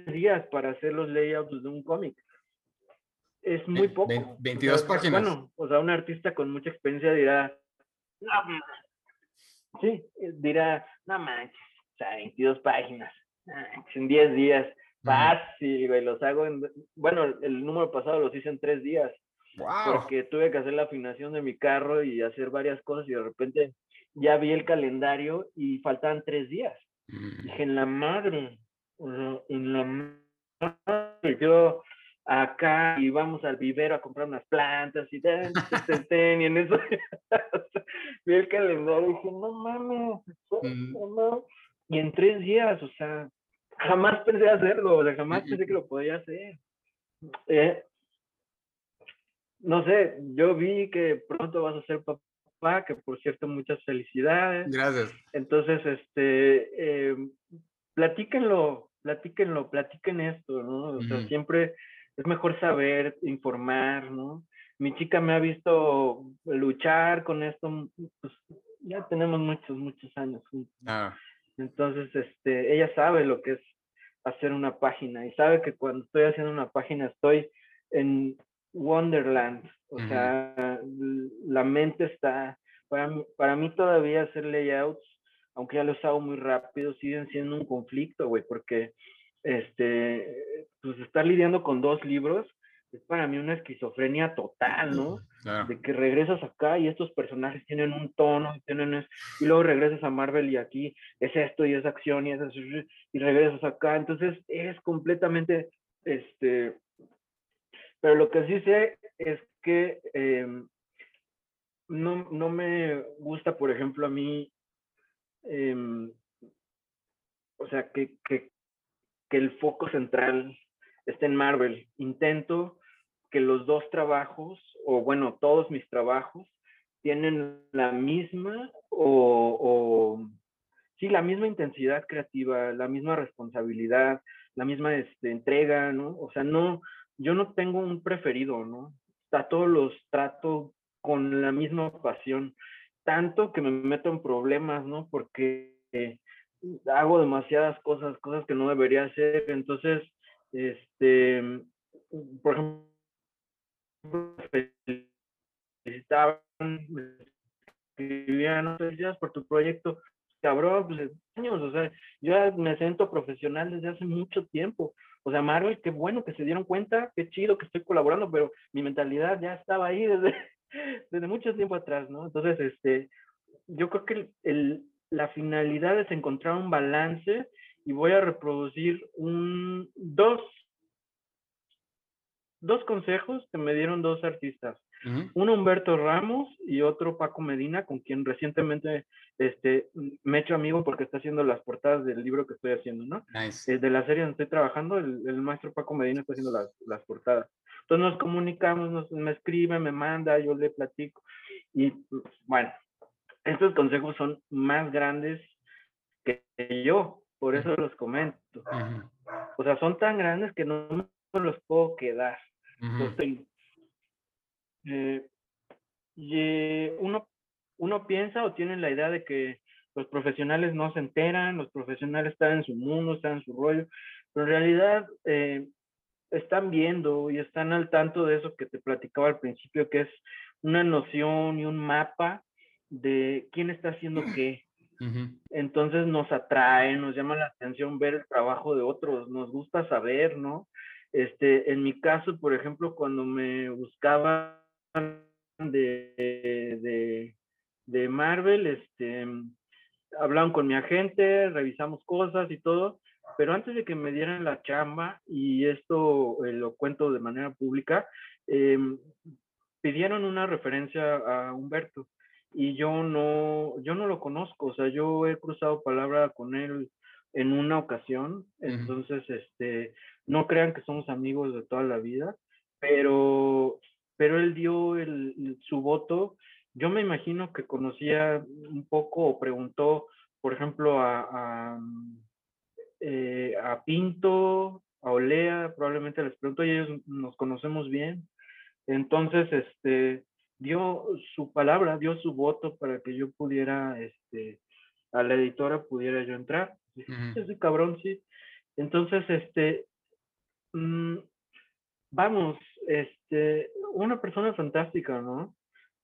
días para hacer los layouts de un cómic. Es muy poco. 22 páginas. Bueno, o sea, un artista con mucha experiencia dirá, no, sí, dirá, no manches, o sea, 22 páginas, en 10 días, fácil, güey, los hago en, bueno, el número pasado los hice en 3 días. Porque tuve que hacer la afinación de mi carro y hacer varias cosas y de repente ya vi el calendario y faltaban tres días. Mm. Dije, en la madre, en la madre, yo acá y vamos al vivero a comprar unas plantas y, ten, y en eso vi el calendario y dije, no mames, y en tres días, o sea, jamás pensé hacerlo, o sea, jamás pensé que lo podía hacer. Eh, no sé, yo vi que pronto vas a ser papá, que por cierto, muchas felicidades. Gracias. Entonces, este, eh, platíquenlo, platíquenlo, platiquen esto, ¿no? O sea, siempre es mejor saber, informar, ¿no? Mi chica me ha visto luchar con esto, pues ya tenemos muchos, muchos años juntos. Ah. Entonces, este, ella sabe lo que es hacer una página y sabe que cuando estoy haciendo una página estoy en Wonderland. O sea, la mente está, para mí, para mí todavía hacer layouts, aunque ya los hago muy rápido, siguen siendo un conflicto, güey, porque este, pues estar lidiando con dos libros es para mí una esquizofrenia total, ¿no? De que regresas acá y estos personajes tienen un tono y tienen y luego regresas a Marvel y aquí es esto y es acción y es y regresas acá, entonces es completamente este pero lo que sí sé es que em, no, no, me gusta, por ejemplo, a mí, em, o sea, que, que, que el foco central esté en Marvel. Intento que los dos trabajos, o bueno, todos mis trabajos, tienen la misma o, o, sí, la misma intensidad creativa, la misma responsabilidad, la misma este, entrega, ¿no? O sea, no, yo no tengo un preferido, ¿no? A todos los trato con la misma pasión, tanto que me meto en problemas, ¿no? Porque hago demasiadas cosas, cosas que no debería hacer, entonces, este, por ejemplo, felicitaban, escribían, felicidades por tu proyecto, cabrón, pues años, o sea, yo me siento profesional desde hace mucho tiempo, o sea, Marvel, qué bueno que se dieron cuenta, qué chido que estoy colaborando, pero mi mentalidad ya estaba ahí desde, desde mucho tiempo atrás, ¿no? Entonces, este, yo creo que el, la finalidad es encontrar un balance y voy a reproducir un, dos, dos consejos que me dieron dos artistas. Uno Humberto Ramos y otro Paco Medina, con quien recientemente este, me he hecho amigo porque está haciendo las portadas del libro que estoy haciendo, ¿no? Nice. de la serie donde estoy trabajando, el, maestro Paco Medina está haciendo las, las portadas. Entonces nos comunicamos, nos, me escribe, me manda, yo le platico. Y bueno, estos consejos son más grandes que yo, por eso los comento. O sea, son tan grandes que no los puedo quedar. Eh, y eh, uno, uno piensa o tiene la idea de que los profesionales no se enteran, los profesionales están en su mundo, están en su rollo, pero en realidad eh, están viendo y están al tanto de eso que te platicaba al principio, que es una noción y un mapa de quién está haciendo qué. Entonces nos atrae, nos llama la atención ver el trabajo de otros, nos gusta saber, ¿no? Este, en mi caso, por ejemplo, cuando me buscaban de, de, de Marvel, este, hablaban con mi agente, revisamos cosas y todo, pero antes de que me dieran la chamba, y esto eh, lo cuento de manera pública, em, pidieron una referencia a Humberto y yo no, yo no lo conozco, o sea, yo he cruzado palabra con él en una ocasión, entonces, este, no crean que somos amigos de toda la vida, pero, pero él dio el, su voto, yo me imagino que conocía un poco o preguntó, por ejemplo, a eh, a Pinto, a Olea, probablemente les pregunto, y ellos nos conocemos bien. Entonces, este, dio su palabra, dio su voto para que yo pudiera, este, a la editora pudiera yo entrar. Ese cabrón, sí. Entonces, este, mm, vamos, este, una persona fantástica, ¿no?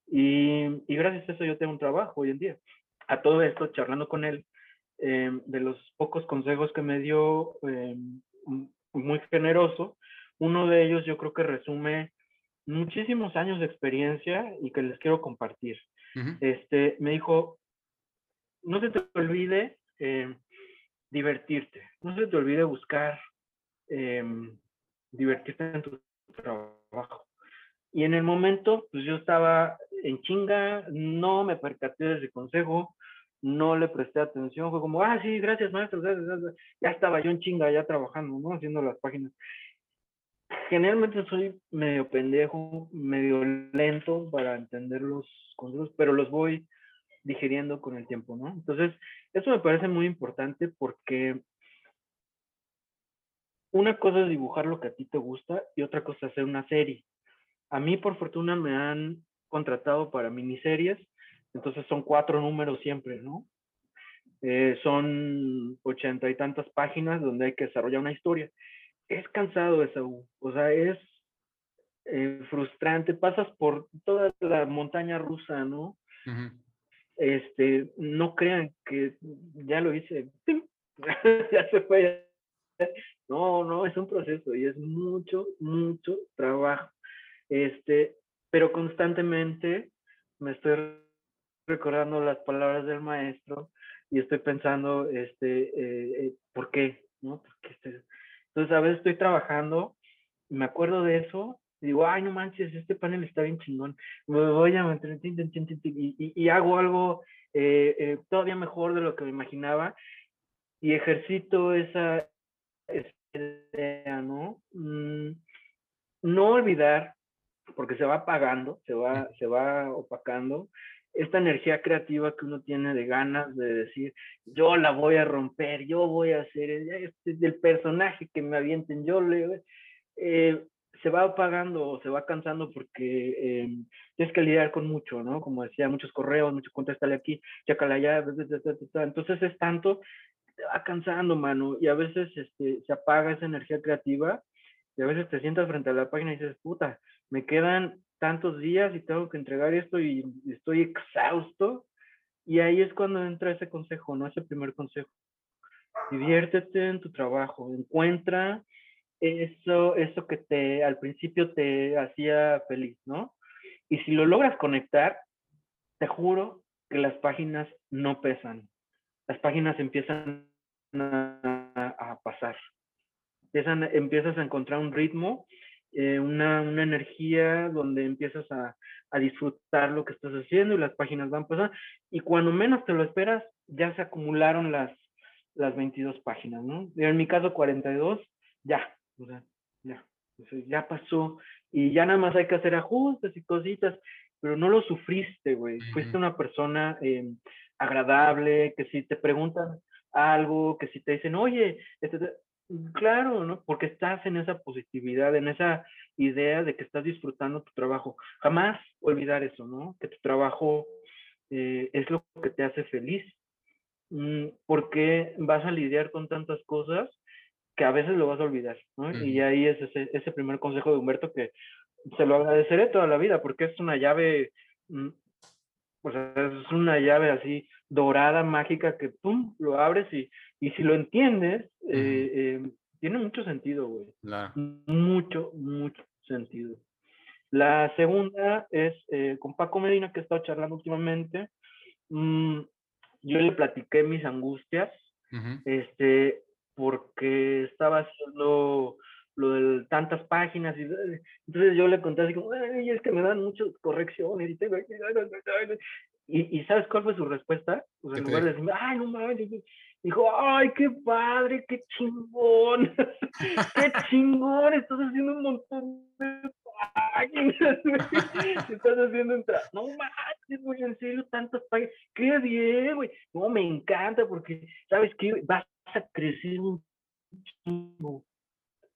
Y, y gracias a eso yo tengo un trabajo hoy en día. A todo esto, charlando con él, Em, de los pocos consejos que me dio, em, muy generoso. Uno de ellos yo creo que resume muchísimos años de experiencia y que les quiero compartir. este, me dijo, no se te olvide em, divertirte, no se te olvide buscar divertirte en tu trabajo. Y en el momento, pues yo estaba en chinga, no me percaté de ese consejo, no le presté atención, fue como, ah, sí, gracias maestro, ya estaba yo en chinga ya trabajando, ¿no? Haciendo las páginas. Generalmente soy medio pendejo, medio lento para entender los consejos, pero los voy digiriendo con el tiempo, ¿no? Entonces, eso me parece muy importante porque una cosa es dibujar lo que a ti te gusta y otra cosa es hacer una serie. A mí, por fortuna, me han contratado para miniseries entonces son cuatro números siempre, ¿no? Eh, son ochenta y tantas páginas donde hay que desarrollar una historia. Es cansado esa, o sea, es eh, frustrante, pasas por toda la montaña rusa, ¿no? Este, no crean que ya lo hice, ya se fue. No, no, es un proceso y es mucho, mucho trabajo. Este, pero constantemente me estoy recordando las palabras del maestro y estoy pensando, este, eh, eh, ¿por qué? ¿No? Este, entonces, a veces estoy trabajando, me acuerdo de eso, y digo, ay, no manches, este panel está bien chingón, me voy a meter, y, y, hago algo eh, todavía mejor de lo que me imaginaba, y ejercito esa, idea, ¿no? Mm, no olvidar, porque se va apagando, se va, se va opacando, esta energía creativa que uno tiene de ganas de decir, yo la voy a romper, yo voy a hacer este, del personaje que me avienten, yo le, eh, se va apagando o se va cansando porque eh, tienes que lidiar con mucho, ¿no? Como decía, muchos correos, mucho contéstale aquí, chácala allá, entonces es tanto, te va cansando, mano, y a veces este, se apaga esa energía creativa y a veces te sientas frente a la página y dices, puta, me quedan tantos días y tengo que entregar esto y estoy exhausto. Y ahí es cuando entra ese consejo, ¿no? Ese primer consejo. Diviértete en tu trabajo, encuentra eso, eso que te al principio te hacía feliz, ¿no? Y si lo logras conectar, te juro que las páginas no pesan. Las páginas empiezan a, pasar. Empiezas a encontrar un ritmo eh, una, una, energía donde empiezas a, a, disfrutar lo que estás haciendo y las páginas van pasando. Y cuando menos te lo esperas, ya se acumularon las, las 22 páginas, ¿no? En mi caso, 42, ya, o sea, ya, ya pasó. Y ya nada más hay que hacer ajustes y cositas, pero no lo sufriste, güey. Fuiste una persona em, agradable, que si te preguntan algo, que si te dicen, oye, este, Claro, ¿no? Porque estás en esa positividad, en esa idea de que estás disfrutando tu trabajo. Jamás olvidar eso, ¿no? Que tu trabajo eh, es lo que te hace feliz. Mm, porque vas a lidiar con tantas cosas que a veces lo vas a olvidar, ¿no? Y ahí es ese, ese, primer consejo de Humberto que se lo agradeceré toda la vida porque es una llave mm, O sea, es una llave así dorada, mágica, que pum, lo abres y, y si lo entiendes, eh, eh, tiene mucho sentido, güey. Mucho, mucho sentido. La segunda es eh, con Paco Medina, que he estado charlando últimamente. Mm, yo le platiqué mis angustias, este, porque estaba haciendo lo de tantas páginas y entonces yo le conté así como, Ay, es que me dan muchas correcciones y tengo y, y ¿sabes cuál fue su respuesta? Pues en lugar de decirme, ay, no mames, dijo, ay, qué padre, qué chingón, qué chingón, estás haciendo un montón de estás haciendo entrada, no manches, güey, en serio, tantas páginas, qué bien, güey, no, me encanta porque, ¿sabes qué? Vas a crecer un chingo,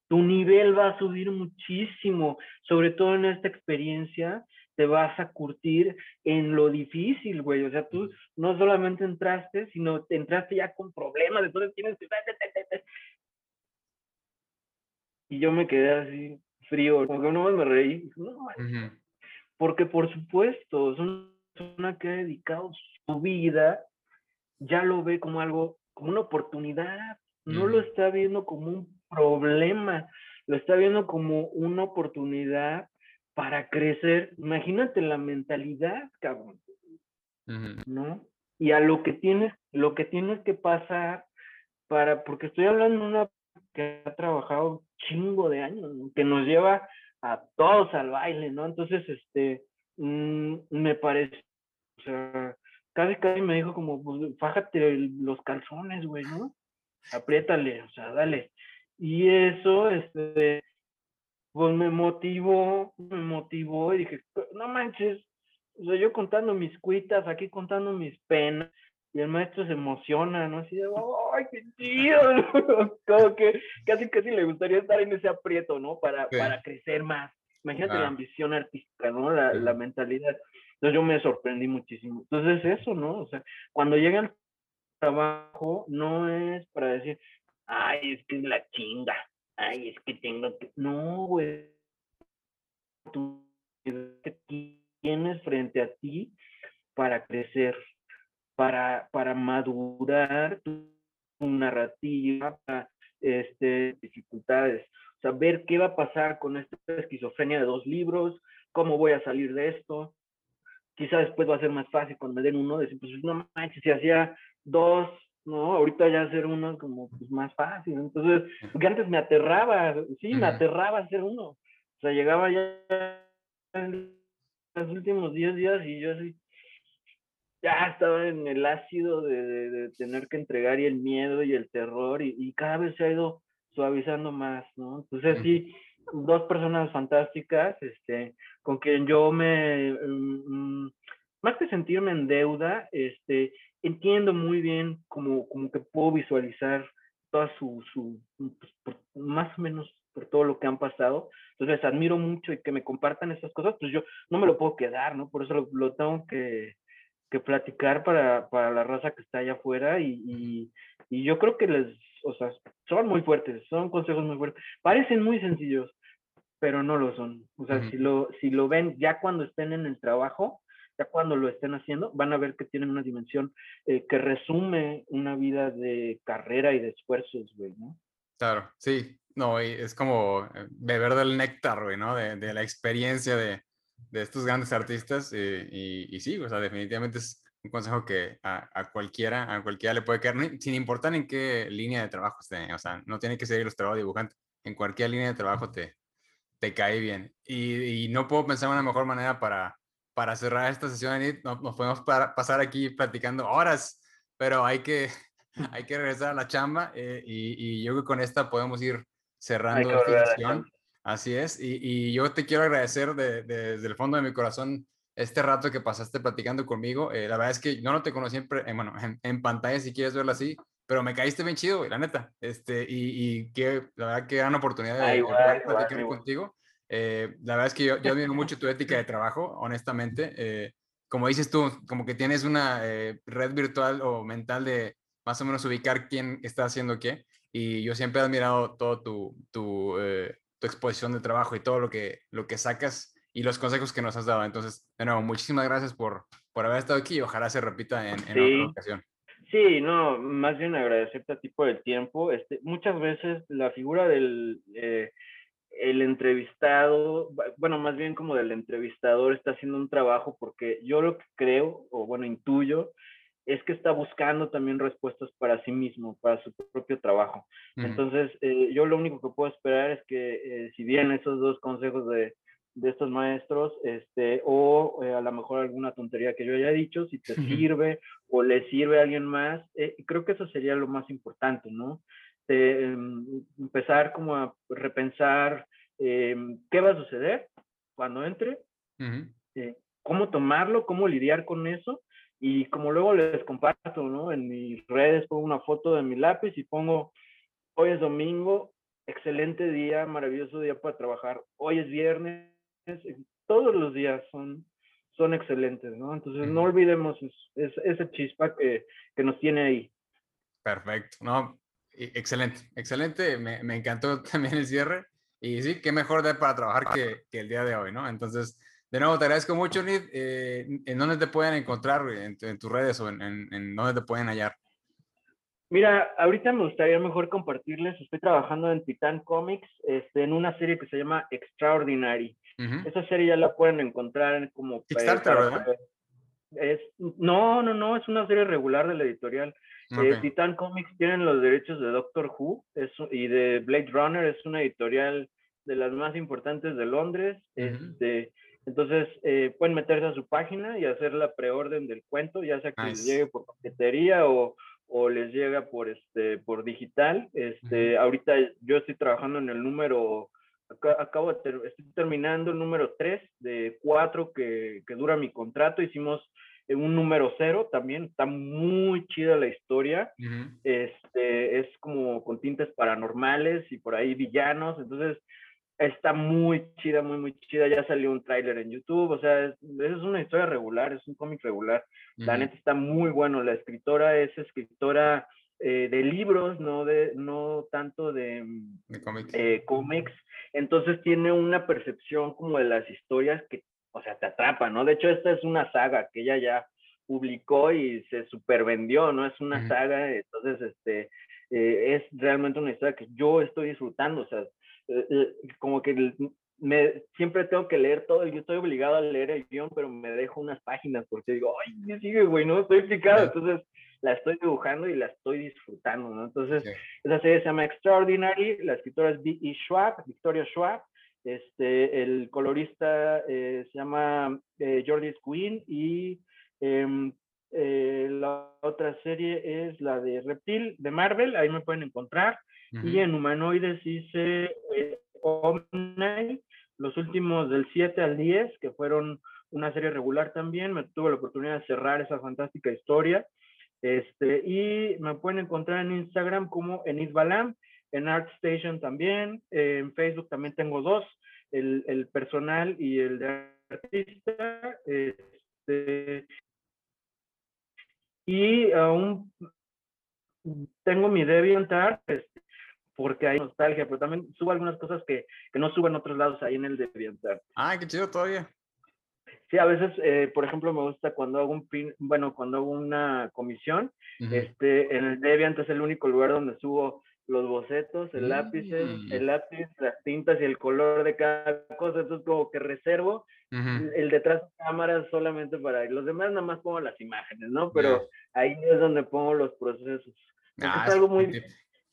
tu nivel va a subir muchísimo, sobre todo en esta experiencia, te vas a curtir en lo difícil, güey. O sea, tú no solamente entraste, sino entraste ya con problemas, entonces tienes que... Y yo me quedé así frío, como que no me reí. No, Porque por supuesto, es una persona que ha dedicado su vida, ya lo ve como algo, como una oportunidad, no lo está viendo como un problema, lo está viendo como una oportunidad para crecer. Imagínate la mentalidad, cabrón. ¿No? Y a lo que tienes, lo que tienes que pasar para, porque estoy hablando de una que ha trabajado chingo de años, que nos lleva a todos al baile, ¿no? Entonces, este, mm, me parece, o sea, casi casi me dijo como, pues, fájate los calzones, güey, ¿no? Apriétale, o sea, dale. Y eso, este, pues me motivó, me motivó y dije, no manches, o sea, yo contando mis cuitas, aquí contando mis penas, y el maestro se emociona, ¿no? Así de, ¡ay, qué chido! Como que casi casi le gustaría estar en ese aprieto, ¿no? Para, para crecer más. Imagínate la ambición artística, ¿no? La, la, mentalidad. Entonces yo me sorprendí muchísimo. Entonces eso, ¿no? O sea, cuando llega el trabajo, no es para decir, ay, es que es la chinga, ay, es que tengo que... No, güey. Tú tienes frente a ti para crecer, para, para madurar tu, narrativa, para este, dificultades. O sea, ver qué va a pasar con esta esquizofrenia de dos libros, cómo voy a salir de esto. Quizá después va a ser más fácil cuando me den uno, decir, pues no manches, si hacía dos ¿no? Ahorita ya hacer uno como pues, más fácil. Entonces, porque antes me aterraba, sí, me aterraba hacer uno. O sea, llegaba ya en los últimos 10 días y yo así, ya estaba en el ácido de, de, tener que entregar y el miedo y el terror y, y, cada vez se ha ido suavizando más, ¿no? Entonces, sí, dos personas fantásticas, este, con quien yo me, mm, mm, más que sentirme en deuda, este, entiendo muy bien como, como que puedo visualizar toda su, su pues, más o menos por todo lo que han pasado. Entonces les admiro mucho y que me compartan esas cosas, pues yo no me lo puedo quedar, ¿no? Por eso lo, tengo que, que, platicar para, para, la raza que está allá afuera y, y, y, yo creo que les, o sea, son muy fuertes, son consejos muy fuertes. Parecen muy sencillos, pero no lo son. O sea, si, lo, si lo ven ya cuando estén en el trabajo, ya cuando lo estén haciendo, van a ver que tienen una dimensión eh, que resume una vida de carrera y de esfuerzos, güey, ¿no? Claro, sí, no, y es como eh, beber del néctar, güey, ¿no? De, de la experiencia de, de, estos grandes artistas y, y, sí, o sea, definitivamente es un consejo que a, a, cualquiera, a cualquiera le puede caer, sin importar en qué línea de trabajo esté, o sea, no tiene que ser ilustrado dibujante, en cualquier línea de trabajo te, te cae bien. Y, y no puedo pensar en una mejor manera para para cerrar esta sesión, nos, nos podemos pasar aquí platicando horas, pero hay que, hay que regresar a la chamba eh, y, y, yo creo que con esta podemos ir cerrando esta sesión. Así es, y, y, yo te quiero agradecer de, desde el fondo de mi corazón este rato que pasaste platicando conmigo. Eh, la verdad es que yo no te conocí en, eh, bueno, en, pantalla si quieres verlo así, pero me caíste bien chido, la neta. Este, y, y que, la verdad, que gran oportunidad de, de platicar contigo. Eh, la verdad es que yo, yo admiro mucho tu ética de trabajo, honestamente. Eh, como dices tú, como que tienes una eh, red virtual o mental de más o menos ubicar quién está haciendo qué. Y yo siempre he admirado todo tu, tu, tu exposición de trabajo y todo lo que, lo que sacas y los consejos que nos has dado. Entonces, de nuevo, muchísimas gracias por, por haber estado aquí y ojalá se repita en, otra ocasión. Sí, no, más bien agradecerte a ti por el tiempo. Este, muchas veces la figura del eh, el entrevistado, bueno, más bien como del entrevistador está haciendo un trabajo porque yo lo que creo, o bueno, intuyo, es que está buscando también respuestas para sí mismo, para su propio trabajo. Entonces, eh, yo lo único que puedo esperar es que eh, si bien esos dos consejos de, de estos maestros, este, o eh, a lo mejor alguna tontería que yo haya dicho, si te sirve o le sirve a alguien más, creo que eso sería lo más importante, ¿no? Em, empezar como a repensar em, qué va a suceder cuando entre, cómo tomarlo, cómo lidiar con eso y como luego les comparto, ¿no? En mis redes pongo una foto de mi lápiz y pongo, hoy es domingo, excelente día, maravilloso día para trabajar, hoy es viernes, todos los días son, son excelentes, ¿no? Entonces no olvidemos ese chispa que, que, nos tiene ahí. Perfecto, no, excelente, excelente, me, me, encantó también el cierre y sí, qué mejor día para trabajar que, que el día de hoy, ¿no? Entonces... De nuevo, te agradezco mucho, Nid. Eh, ¿En dónde te pueden encontrar? ¿En, tus redes o en, en, dónde te pueden hallar? Mira, ahorita me gustaría mejor compartirles. Estoy trabajando en Titan Comics este, en una serie que se llama Extraordinary. Esa serie ya la pueden encontrar como... Kickstarter, ¿verdad? Es, no, no, no, es una serie regular de la editorial. Eh, Titan Comics tienen los derechos de Doctor Who y de Blade Runner, es una editorial de las más importantes de Londres. este, entonces, eh, pueden meterse a su página y hacer la preorden del cuento, ya sea que les llegue por paquetería o, o, les llega por, este, por digital. Este, Ahorita yo estoy trabajando en el número, acabo de estoy terminando el número 3 de 4 que, que dura mi contrato. Hicimos un número 0 también, está muy chida la historia. este, es como con tintes paranormales y por ahí villanos. Entonces, está muy chida, muy, muy chida. Ya salió un tráiler en YouTube, o sea, es, es, una historia regular, es un cómic regular. La neta está muy bueno. La escritora es escritora eh, de libros, no, de, no tanto de, mm, de eh, cómics. Entonces tiene una percepción como de las historias que, o sea, te atrapa, ¿no? De hecho, esta es una saga que ella ya publicó y se supervendió, ¿no? Es una saga, entonces, este, eh, es realmente una historia que yo estoy disfrutando, o sea, como que me, siempre tengo que leer todo, yo estoy obligado a leer el guion, pero me dejo unas páginas porque digo, ay, ¿qué sigue, güey? No estoy explicado, entonces la estoy dibujando y la estoy disfrutando, ¿no? Entonces, esa serie se llama Extraordinary, la escritora es B.E. Schwab, Victoria Schwab, este, el colorista eh, se llama Jordi Quinn y em, la otra serie es la de Reptil de Marvel, ahí me pueden encontrar. Y en humanoides hice eh, Omni, los últimos del 7 al 10, que fueron una serie regular también. Me tuve la oportunidad de cerrar esa fantástica historia. Este, y me pueden encontrar en Instagram como en Balam, en ArtStation también, en Facebook también tengo dos, el, el personal y el de artista. Este, y aún tengo mi DeviantArt, este, porque hay nostalgia, pero también subo algunas cosas que, que no subo en otros lados ahí en el DeviantArt. Ah, qué chido todavía. Sí, a veces, eh, por ejemplo, me gusta cuando hago un pin, bueno, cuando hago una comisión, este, en el Deviant es el único lugar donde subo los bocetos, el lápiz, el lápiz, las tintas y el color de cada cosa, entonces como que reservo el detrás de cámara solamente para ir. Los demás nada más pongo las imágenes, ¿no? Pero ahí es donde pongo los procesos. Ah, es algo muy,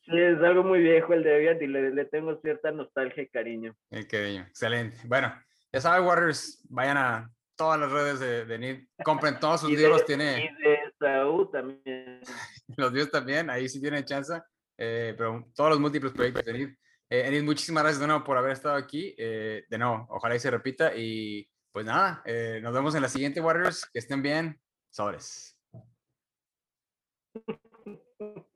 Sí, es algo muy viejo el de Deviant y le, tengo cierta nostalgia y cariño. Cariño, excelente. Bueno, ya saben, Warriors, vayan a todas las redes de, de Nid, compren todos sus libros, tiene... Y de Saúl también. los dios también, ahí sí tienen chance, eh, pero todos los múltiples proyectos de Nid. Eh, Nid, muchísimas gracias de nuevo por haber estado aquí. Eh, de nuevo, ojalá y se repita. Y pues nada, eh, nos vemos en la siguiente, Warriors. Que estén bien. Sobres.